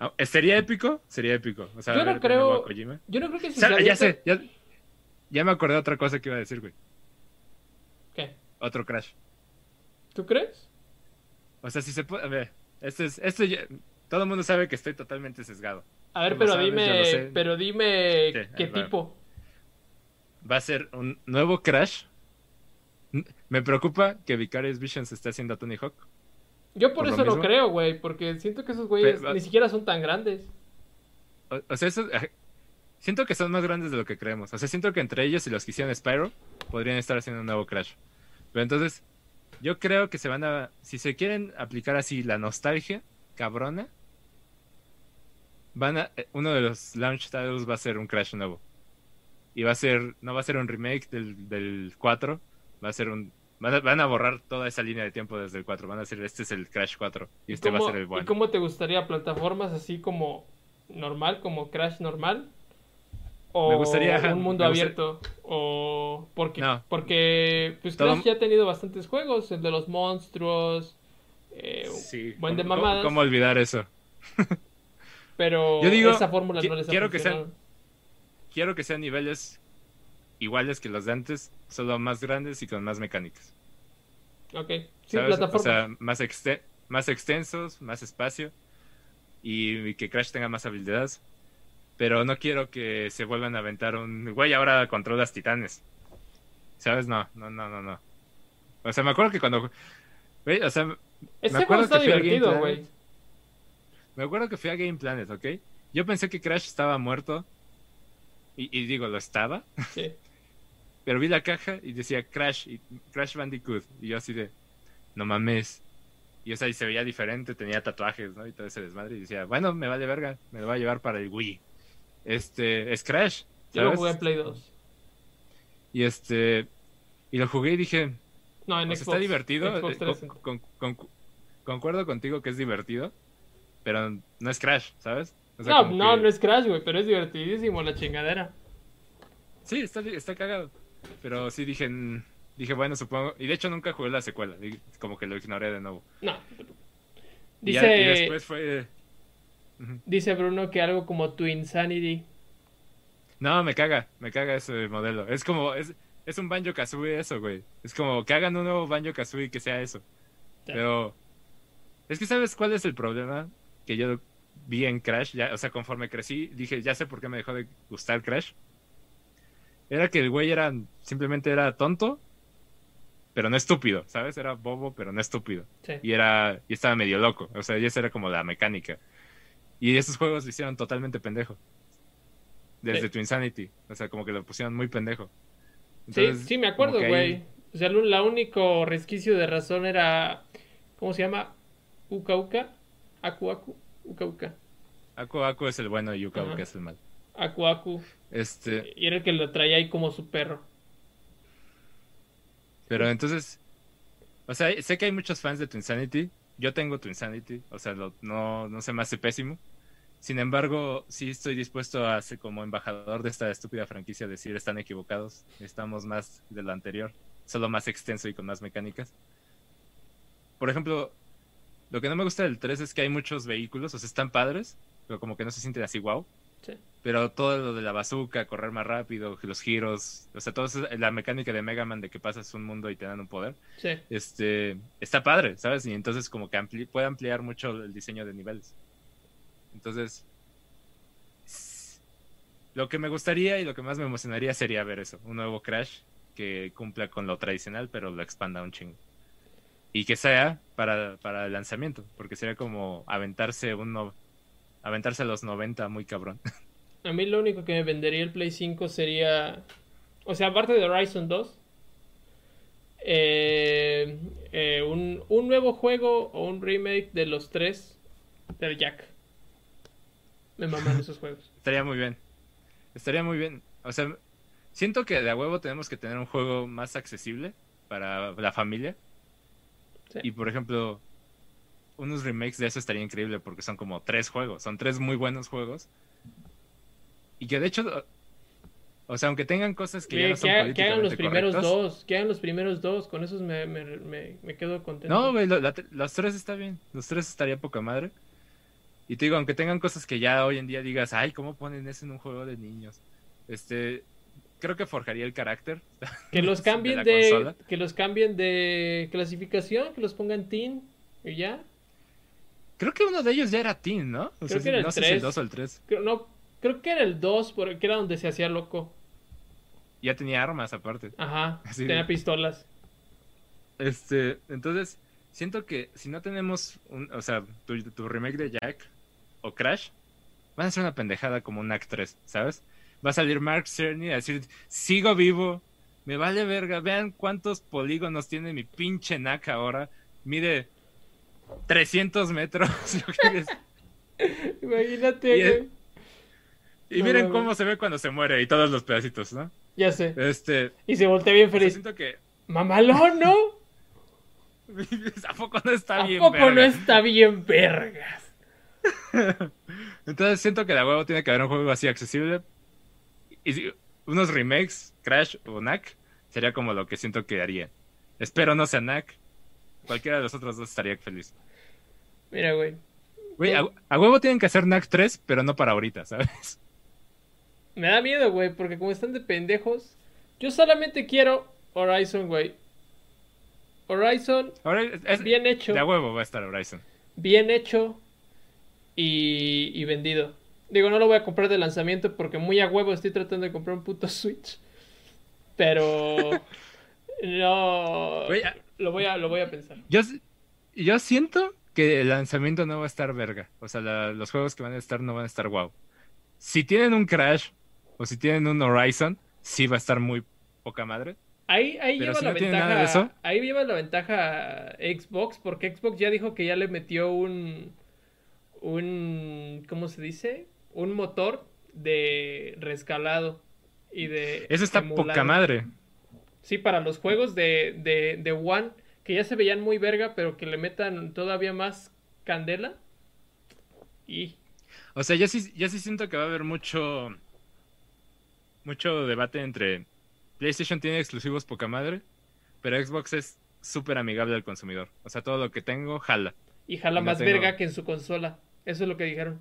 Ah, ¿Sería épico? Sería épico. O sea, Yo no creo- a Kojima. Yo no creo que si Sa- se ya sé, ya, ya me acordé de otra cosa que iba a decir, güey. ¿Qué? Otro Crash. ¿Tú crees? O sea, si se puede. A ver, esto es. Esto ya- todo el mundo sabe que estoy totalmente sesgado. A ver, pero sabes, dime, pero dime qué va. tipo. Va a ser un nuevo Crash. Me preocupa que Vicarious Visions esté haciendo a Tony Hawk. Yo por, ¿Por lo eso mismo? creo, güey, porque siento que esos güeyes Pero- ni siquiera son tan grandes. O, o sea, eso. aj- Siento que son más grandes de lo que creemos. O sea, siento que entre ellos y los que hicieron Spyro podrían estar haciendo un nuevo Crash. Pero entonces, yo creo que se van a. Si se quieren aplicar así la nostalgia cabrona, van a. eh, Uno de los launch titles va a ser un Crash nuevo. Y va a ser. No va a ser un remake del, del 4. Va a ser un. Van a, van a borrar toda esa línea de tiempo desde el 4. Van a decir, este es el Crash 4. Y este va a ¿Cómo- ser el ¿Y bueno. cómo te gustaría? ¿Plataformas así como normal, como Crash normal? ¿O Me gustaría, un mundo abierto? ¿O porque, No. porque pues Todo- Crash ya ha tenido bastantes juegos, el de los monstruos, eh, Sí, buen de ¿cómo- mamadas, ¿Cómo olvidar eso? pero Yo digo, esa fórmula no les ha quiero que sean- quiero que sean niveles iguales que los de antes, solo más grandes y con más mecánicas. Ok, sí, ¿sabes? O plataforma. sea, más, exte- más extensos, más espacio y, que Crash tenga más habilidades. Pero no quiero que se vuelvan a aventar un güey ahora controlas titanes. ¿Sabes? No, no, no, no, no. O sea, me acuerdo que cuando güey, o sea, Ese me juego acuerdo está que fui a divertido, güey. Me acuerdo que fui a Game Planet, ¿ok? Yo pensé que Crash estaba muerto. Y, y digo, lo estaba. Sí. Pero vi la caja y decía Crash y Crash Bandicoot. Y yo así de, no mames. Y o sea, y se veía diferente, tenía tatuajes, ¿no? Y todo ese desmadre. Y decía, bueno, me vale verga, me lo voy a llevar para el Wii. Este, es Crash. Yo lo jugué en Play 2. Y este, y lo jugué y dije, No, en sea, Xbox. está divertido. Xbox eh, 360. con- con- con- concuerdo contigo que es divertido, pero no es Crash, ¿sabes? O sea, no, no, que- no es Crash, güey, pero es divertidísimo la chingadera. Sí, está, está cagado. Pero sí dije, mm, dije, bueno, supongo. Y de hecho nunca jugué la secuela. y Como que lo ignoré de nuevo. No. Y, Dice, y después fue. Dice Bruno que algo como Twinsanity. No, me caga, me caga ese modelo. Es como, es, es un Banjo Kazooie eso, güey. Es como que hagan un nuevo Banjo Kazooie que sea eso. Pero. Es que, ¿sabes cuál es el problema? Que yo vi en Crash, ya, o sea, conforme crecí, dije, ya sé por qué me dejó de gustar Crash. Era que el güey era, simplemente era tonto, pero no estúpido, ¿sabes? Era bobo, pero no estúpido. Sí. Y era, y estaba medio loco. O sea, y esa era como la mecánica. Y esos juegos lo hicieron totalmente pendejo. Desde Sí. Twinsanity. O sea, como que lo pusieron muy pendejo. Sí, Entonces, sí, me acuerdo, ahí- güey. O sea, la único resquicio de razón era. ¿Cómo se llama? Uka Uka. Aku Aku. Uka Uka. Aku Aku es el bueno y Ajá. Uka es el mal. Aku Aku. Este, Y era el que lo traía ahí como su perro. pero entonces, o sea, sé que hay muchos fans de Twinsanity. Yo tengo Twinsanity, o sea, lo- no, no se me hace pésimo. Sin embargo, sí estoy dispuesto a, ser como embajador de esta estúpida franquicia, decir están equivocados, estamos más de lo anterior, solo más extenso y con más mecánicas. Por ejemplo, Lo que no me gusta del 3 es que hay muchos vehículos, o sea, están padres, pero como que no se sienten así wow. Sí. Pero todo lo de la bazooka, correr más rápido, los giros, o sea, eso, la mecánica de Mega Man de que pasas un mundo y te dan un poder, Sí. este, está padre, ¿sabes? Y entonces como que ampli- puede ampliar mucho el diseño de niveles. Entonces, lo que me gustaría y lo que más me emocionaría sería ver eso, un nuevo Crash que cumpla con lo tradicional, pero lo expanda un chingo. Y que sea para, para el lanzamiento, porque sería como aventarse uno, aventarse a los 90 muy cabrón. A mí lo único que me vendería el Play 5 sería. O sea, aparte de Horizon 2. eh, eh, un, un nuevo juego o un remake de los tres del Jack. Me maman esos juegos. Estaría muy bien. Estaría muy bien. O sea, siento que de a huevo tenemos que tener un juego más accesible para la familia. Sí. Y por ejemplo, unos remakes de eso estaría increíble porque son como tres juegos. Son tres muy buenos juegos. Y que de hecho, o sea, aunque tengan cosas que ya no son que que hagan los primeros dos. Que hagan los primeros dos. Con esos me, me, me, me quedo contento. No, güey, lo- la- los tres está bien. Los tres estaría poca madre. Y te digo, aunque tengan cosas que ya hoy en día digas, ay, ¿cómo ponen eso en un juego de niños? Este, creo que forjaría el carácter. Que los cambien de, que los cambien de clasificación, que los pongan teen y ya. Creo que uno de ellos ya era Teen, ¿no? O Creo que era el no sé si el tres. 2 o el 3. Creo, no, creo que era el 2, porque era donde se hacía loco. Ya tenía armas aparte. Ajá, tenía pistolas. Este, entonces, siento que si no tenemos un, o sea, tu, tu remake de Jack o Crash, van a ser una pendejada como un Act 3, ¿sabes? Va a salir Mark Cerny a decir, sigo vivo, me vale verga, vean cuántos polígonos tiene mi pinche NAC ahora, mide 300 metros, Imagínate, Y No miren cómo se ve cuando se muere y todos los pedacitos, ¿no? Ya sé. Este, Y se voltea bien o sea, feliz. siento que Mamalón, ¿no? ¿A poco no está ¿A bien? poco no verga? está bien vergas? Entonces siento que de huevo tiene que haber un juego así accesible. Y unos remakes, Crash o Knack, sería como lo que siento que haría. Espero no sea Knack. Cualquiera de los otros dos estaría feliz. Mira, güey. Güey, a, a huevo tienen que hacer Knack 3, pero no para ahorita, ¿sabes? Me da miedo, güey, porque como están de pendejos. Yo solamente quiero Horizon, güey. Horizon, es, bien hecho. De a huevo va a estar Horizon. bien hecho y, y vendido. Digo, no lo voy a comprar de lanzamiento porque muy a huevo estoy tratando de comprar un puto Switch. Pero no Güey, a- lo voy a lo voy a pensar. Yo, yo siento que el lanzamiento no va a estar verga. O sea, la- los juegos que van a estar no van a estar wow. Si tienen un Crash o si tienen un Horizon, sí va a estar muy poca madre. Ahí, ahí lleva si la no ventaja. eso. Ahí lleva la ventaja Xbox, porque Xbox ya dijo que ya le metió un. un. ¿cómo se dice? Un motor de rescalado. Y de. Eso está emulado. poca madre. Sí, para los juegos de, de, de One, que ya se veían muy verga, pero que le metan todavía más candela. Y. O sea, yo sí, yo sí siento que va a haber mucho. Mucho debate entre. PlayStation tiene exclusivos poca madre, pero Xbox es súper amigable al consumidor. O sea, todo lo que tengo, jala. Y jala más tengo- verga que en su consola. Eso es lo que dijeron.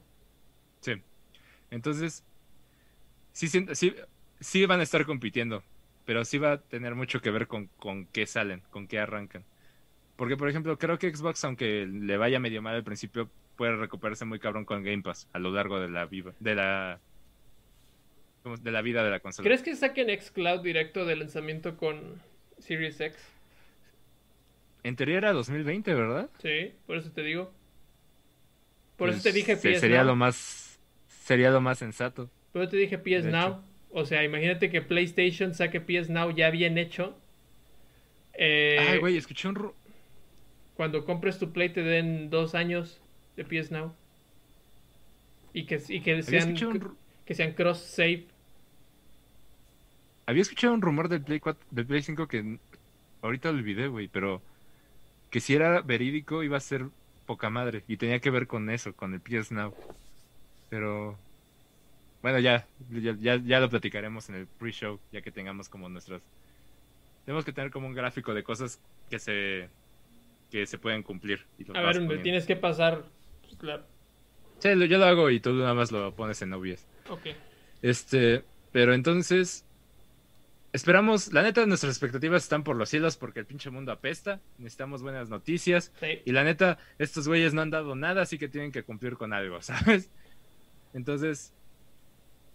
Sí. Entonces, sí, sí, sí van a estar compitiendo, pero sí va a tener mucho que ver con, con qué salen, con qué arrancan. Porque, por ejemplo, creo que Xbox, aunque le vaya medio mal al principio, puede recuperarse muy cabrón con Game Pass a lo largo de la viva, de la. De la vida de la consola. ¿Crees que saquen Xcloud directo de lanzamiento con Series X? En teoría era 2020, ¿verdad? Sí, por eso te digo. Por Pues, eso te dije PS sería Now. lo más sería lo más sensato. Por eso te dije PS Now. hecho. O sea, imagínate que PlayStation saque PS Now ya bien hecho. Eh, Ay, güey, escuché un ru- Cuando compres tu Play te den dos años de PS Now. Y que, y que sean, un que sean cross-save. Había escuchado un rumor del Play 4, del Play 5 que ahorita olvidé, güey, pero que si era verídico iba a ser poca madre y tenía que ver con eso, con el PS Now. Pero bueno, ya ya, ya, ya lo platicaremos en el pre-show, ya que tengamos como nuestras tenemos que tener como un gráfico de cosas que se que se pueden cumplir. y A ver, poniendo. tienes que pasar. la- Sí, lo- yo lo hago y tú nada más lo pones en OBS. Ok. Este, pero entonces esperamos, la neta nuestras expectativas están por los cielos porque el pinche mundo apesta, necesitamos buenas noticias Sí. y la neta estos güeyes no han dado nada, así que tienen que cumplir con algo, ¿sabes? Entonces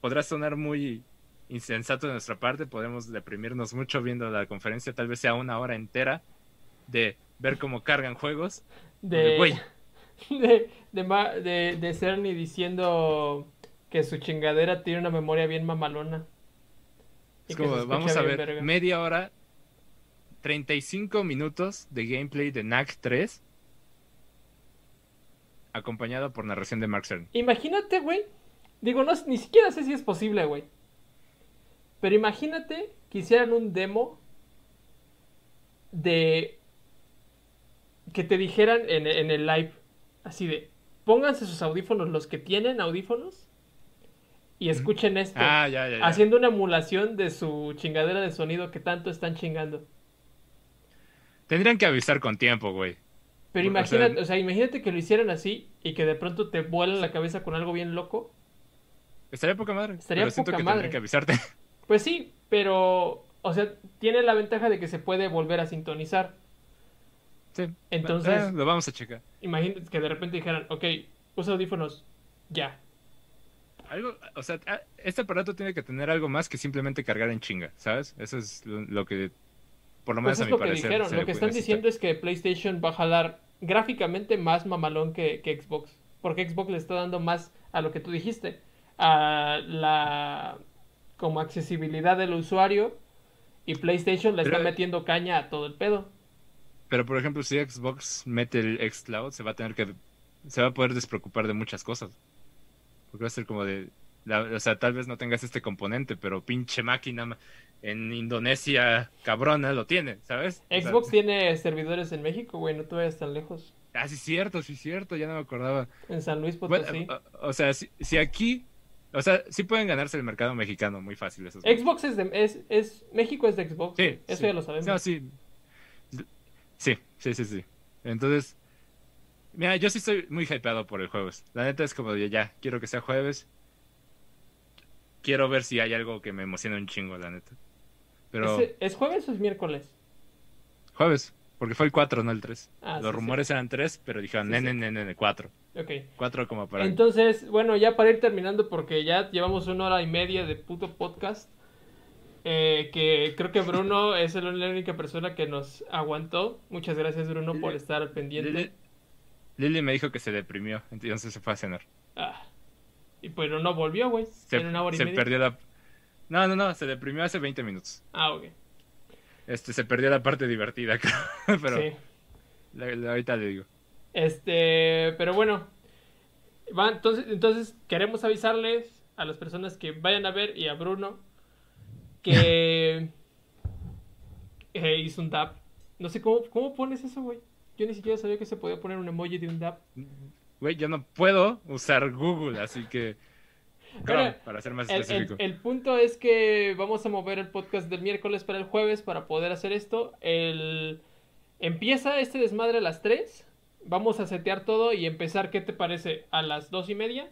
podrá sonar muy insensato de nuestra parte, podemos deprimirnos mucho viendo la conferencia, tal vez sea una hora entera de ver cómo cargan juegos. De, Güey. de, de, de, de Cerny diciendo que su chingadera tiene una memoria bien mamalona. Es como, vamos a ver, verga. media hora, 35 minutos de gameplay de NAC 3, acompañado por narración de Mark Cerny. Imagínate, güey. Digo, no, ni siquiera sé si es posible, güey. Pero imagínate que hicieran un demo de... Que te dijeran en, en el live, así de, pónganse sus audífonos, los que tienen audífonos, y escuchen esto. Ah, ya, ya, ya. Haciendo una emulación de su chingadera de sonido que tanto están chingando. Tendrían que avisar con tiempo, güey. Pero O sea, imagínate, o sea, imagínate que lo hicieran así y que de pronto te vuelan la cabeza con algo bien loco. Estaría poca madre. Estaría pero siento poca que madre. que avisarte. Pues sí, pero, o sea, tiene la ventaja de que se puede volver a sintonizar. sí. Entonces- Eh, lo vamos a checar. Imagínate que de repente dijeran, ok, usa audífonos, ya. Algo, o sea, ah, este aparato tiene que tener algo más que simplemente cargar en chinga, ¿sabes? Eso es lo, lo que, por lo menos Pues a mi lo que parecer, dijeron. se Lo que están necesitar. diciendo es que PlayStation va a jalar gráficamente más mamalón que, que Xbox. Porque Xbox le está dando más a lo que tú dijiste. A la como accesibilidad del usuario. Y PlayStation le está Pero- metiendo caña a todo el pedo. Pero por ejemplo, si Xbox mete el xCloud, se va a tener que. Se va a poder despreocupar de muchas cosas. Porque va a ser como de. la- o sea, tal vez no tengas este componente, pero pinche máquina en Indonesia cabrona lo tiene, ¿sabes? O sea, Xbox tiene servidores en México, güey, no te vayas tan lejos. Ah, sí, cierto, sí, cierto, ya no me acordaba. En San Luis Bueno, Potosí. o, o sea, si, si aquí. O sea, sí pueden ganarse el mercado mexicano muy fácil esos. Xbox es de es, es México es de Xbox. Sí, Eso sí. ya lo sabemos. No, sí. Sí, sí, sí, sí. Entonces, mira, yo sí estoy muy hypeado por el jueves. La neta es como de ya, quiero que sea jueves. Quiero ver si hay algo que me emocione un chingo, la neta. Pero ¿Es, ¿Es jueves o es miércoles? jueves, porque fue el 4, no el 3. Ah, Los sí, rumores eran 3, pero dijeron, Sí, nene, nene, nene, 4. Ok. 4 como para... Entonces, bueno, ya para ir terminando, porque ya llevamos una hora y media de puto podcast. eh, que creo que Bruno es la única persona que nos aguantó. Muchas gracias, Bruno, por estar al pendiente. Lili, Lili me dijo que se deprimió, entonces se fue a cenar. Ah. Y pues no volvió, güey. Se, En una hora y se media. perdió la... No, no, no, se deprimió hace 20 minutos. Ah, ok. Este, se perdió la parte divertida, creo. pero Sí. la- la- ahorita le digo. Este, pero bueno. Va, entonces, entonces queremos avisarles a las personas que vayan a ver y a Bruno que eh, hizo un dab. No sé cómo, cómo pones eso, güey. Yo ni siquiera sabía que se podía poner un emoji de un dab. Güey, yo no puedo usar Google, así que... Chrome, para ser más El, el- específico. el punto es que vamos a mover el podcast del miércoles para el jueves para poder hacer esto. El... Empieza este desmadre a las 3. Vamos a setear todo y empezar, ¿qué te parece? ¿A las dos y media?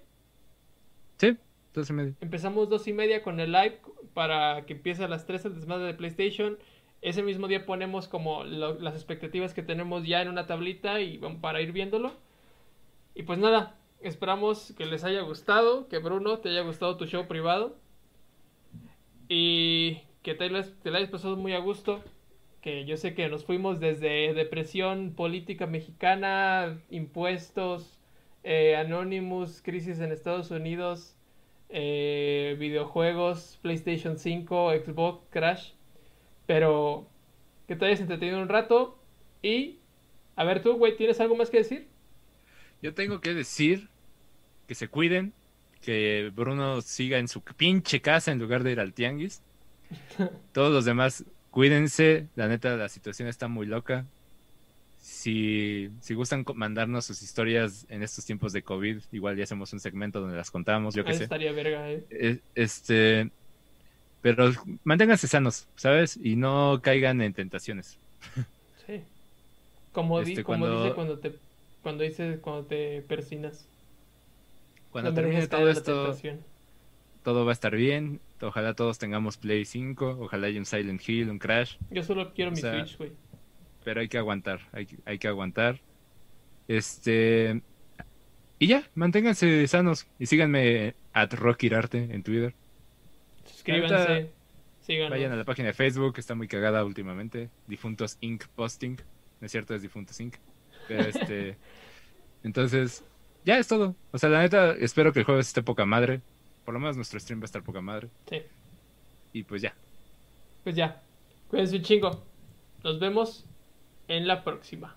Sí, entonces me... Empezamos dos y media con el live para que empiece a las 3 el desmadre de PlayStation. Ese mismo día ponemos como las expectativas que tenemos ya en una tablita y para ir viéndolo. Y pues nada, esperamos que les haya gustado, que Bruno te haya gustado tu show privado. Y que te la hayas pasado muy a gusto. Que yo sé que nos fuimos desde depresión política mexicana, impuestos, eh, Anonymous, crisis en Estados Unidos, eh, videojuegos, PlayStation 5, Xbox, Crash. Pero que te hayas entretenido un rato. Y, a ver tú, güey, ¿tienes algo más que decir? Yo tengo que decir que se cuiden, que Bruno siga en su pinche casa en lugar de ir al tianguis. Todos los demás, cuídense. La neta, la situación está muy loca. Si, si gustan mandarnos sus historias en estos tiempos de COVID, igual ya hacemos un segmento donde las contamos, yo qué sé. estaría verga, eh. Eh, Este, pero manténganse sanos, ¿sabes? Y no caigan en tentaciones. Sí. Como, di- Este, como cuando- dice cuando te cuando dice cuando te persinas. Cuando No termine todo esto, todo va a estar bien. Ojalá todos tengamos Play 5. Ojalá haya un Silent Hill, un Crash. Yo solo quiero o mi sea, Switch, güey. Pero hay que aguantar. Hay, que- hay que aguantar. Este. Y ya, manténganse sanos. Y síganme at Rockirarte en Twitter. Suscríbanse. Síganos. Vayan a la página de Facebook, está muy cagada últimamente. Difuntos Inc. Posting. No es cierto, es Difuntos Inc. Pero este. entonces, ya es todo. O sea, la neta, espero que el jueves esté poca madre. Por lo menos nuestro stream va a estar poca madre. Sí. Y pues ya. Pues ya. Cuídense un chingo. Nos vemos en la próxima.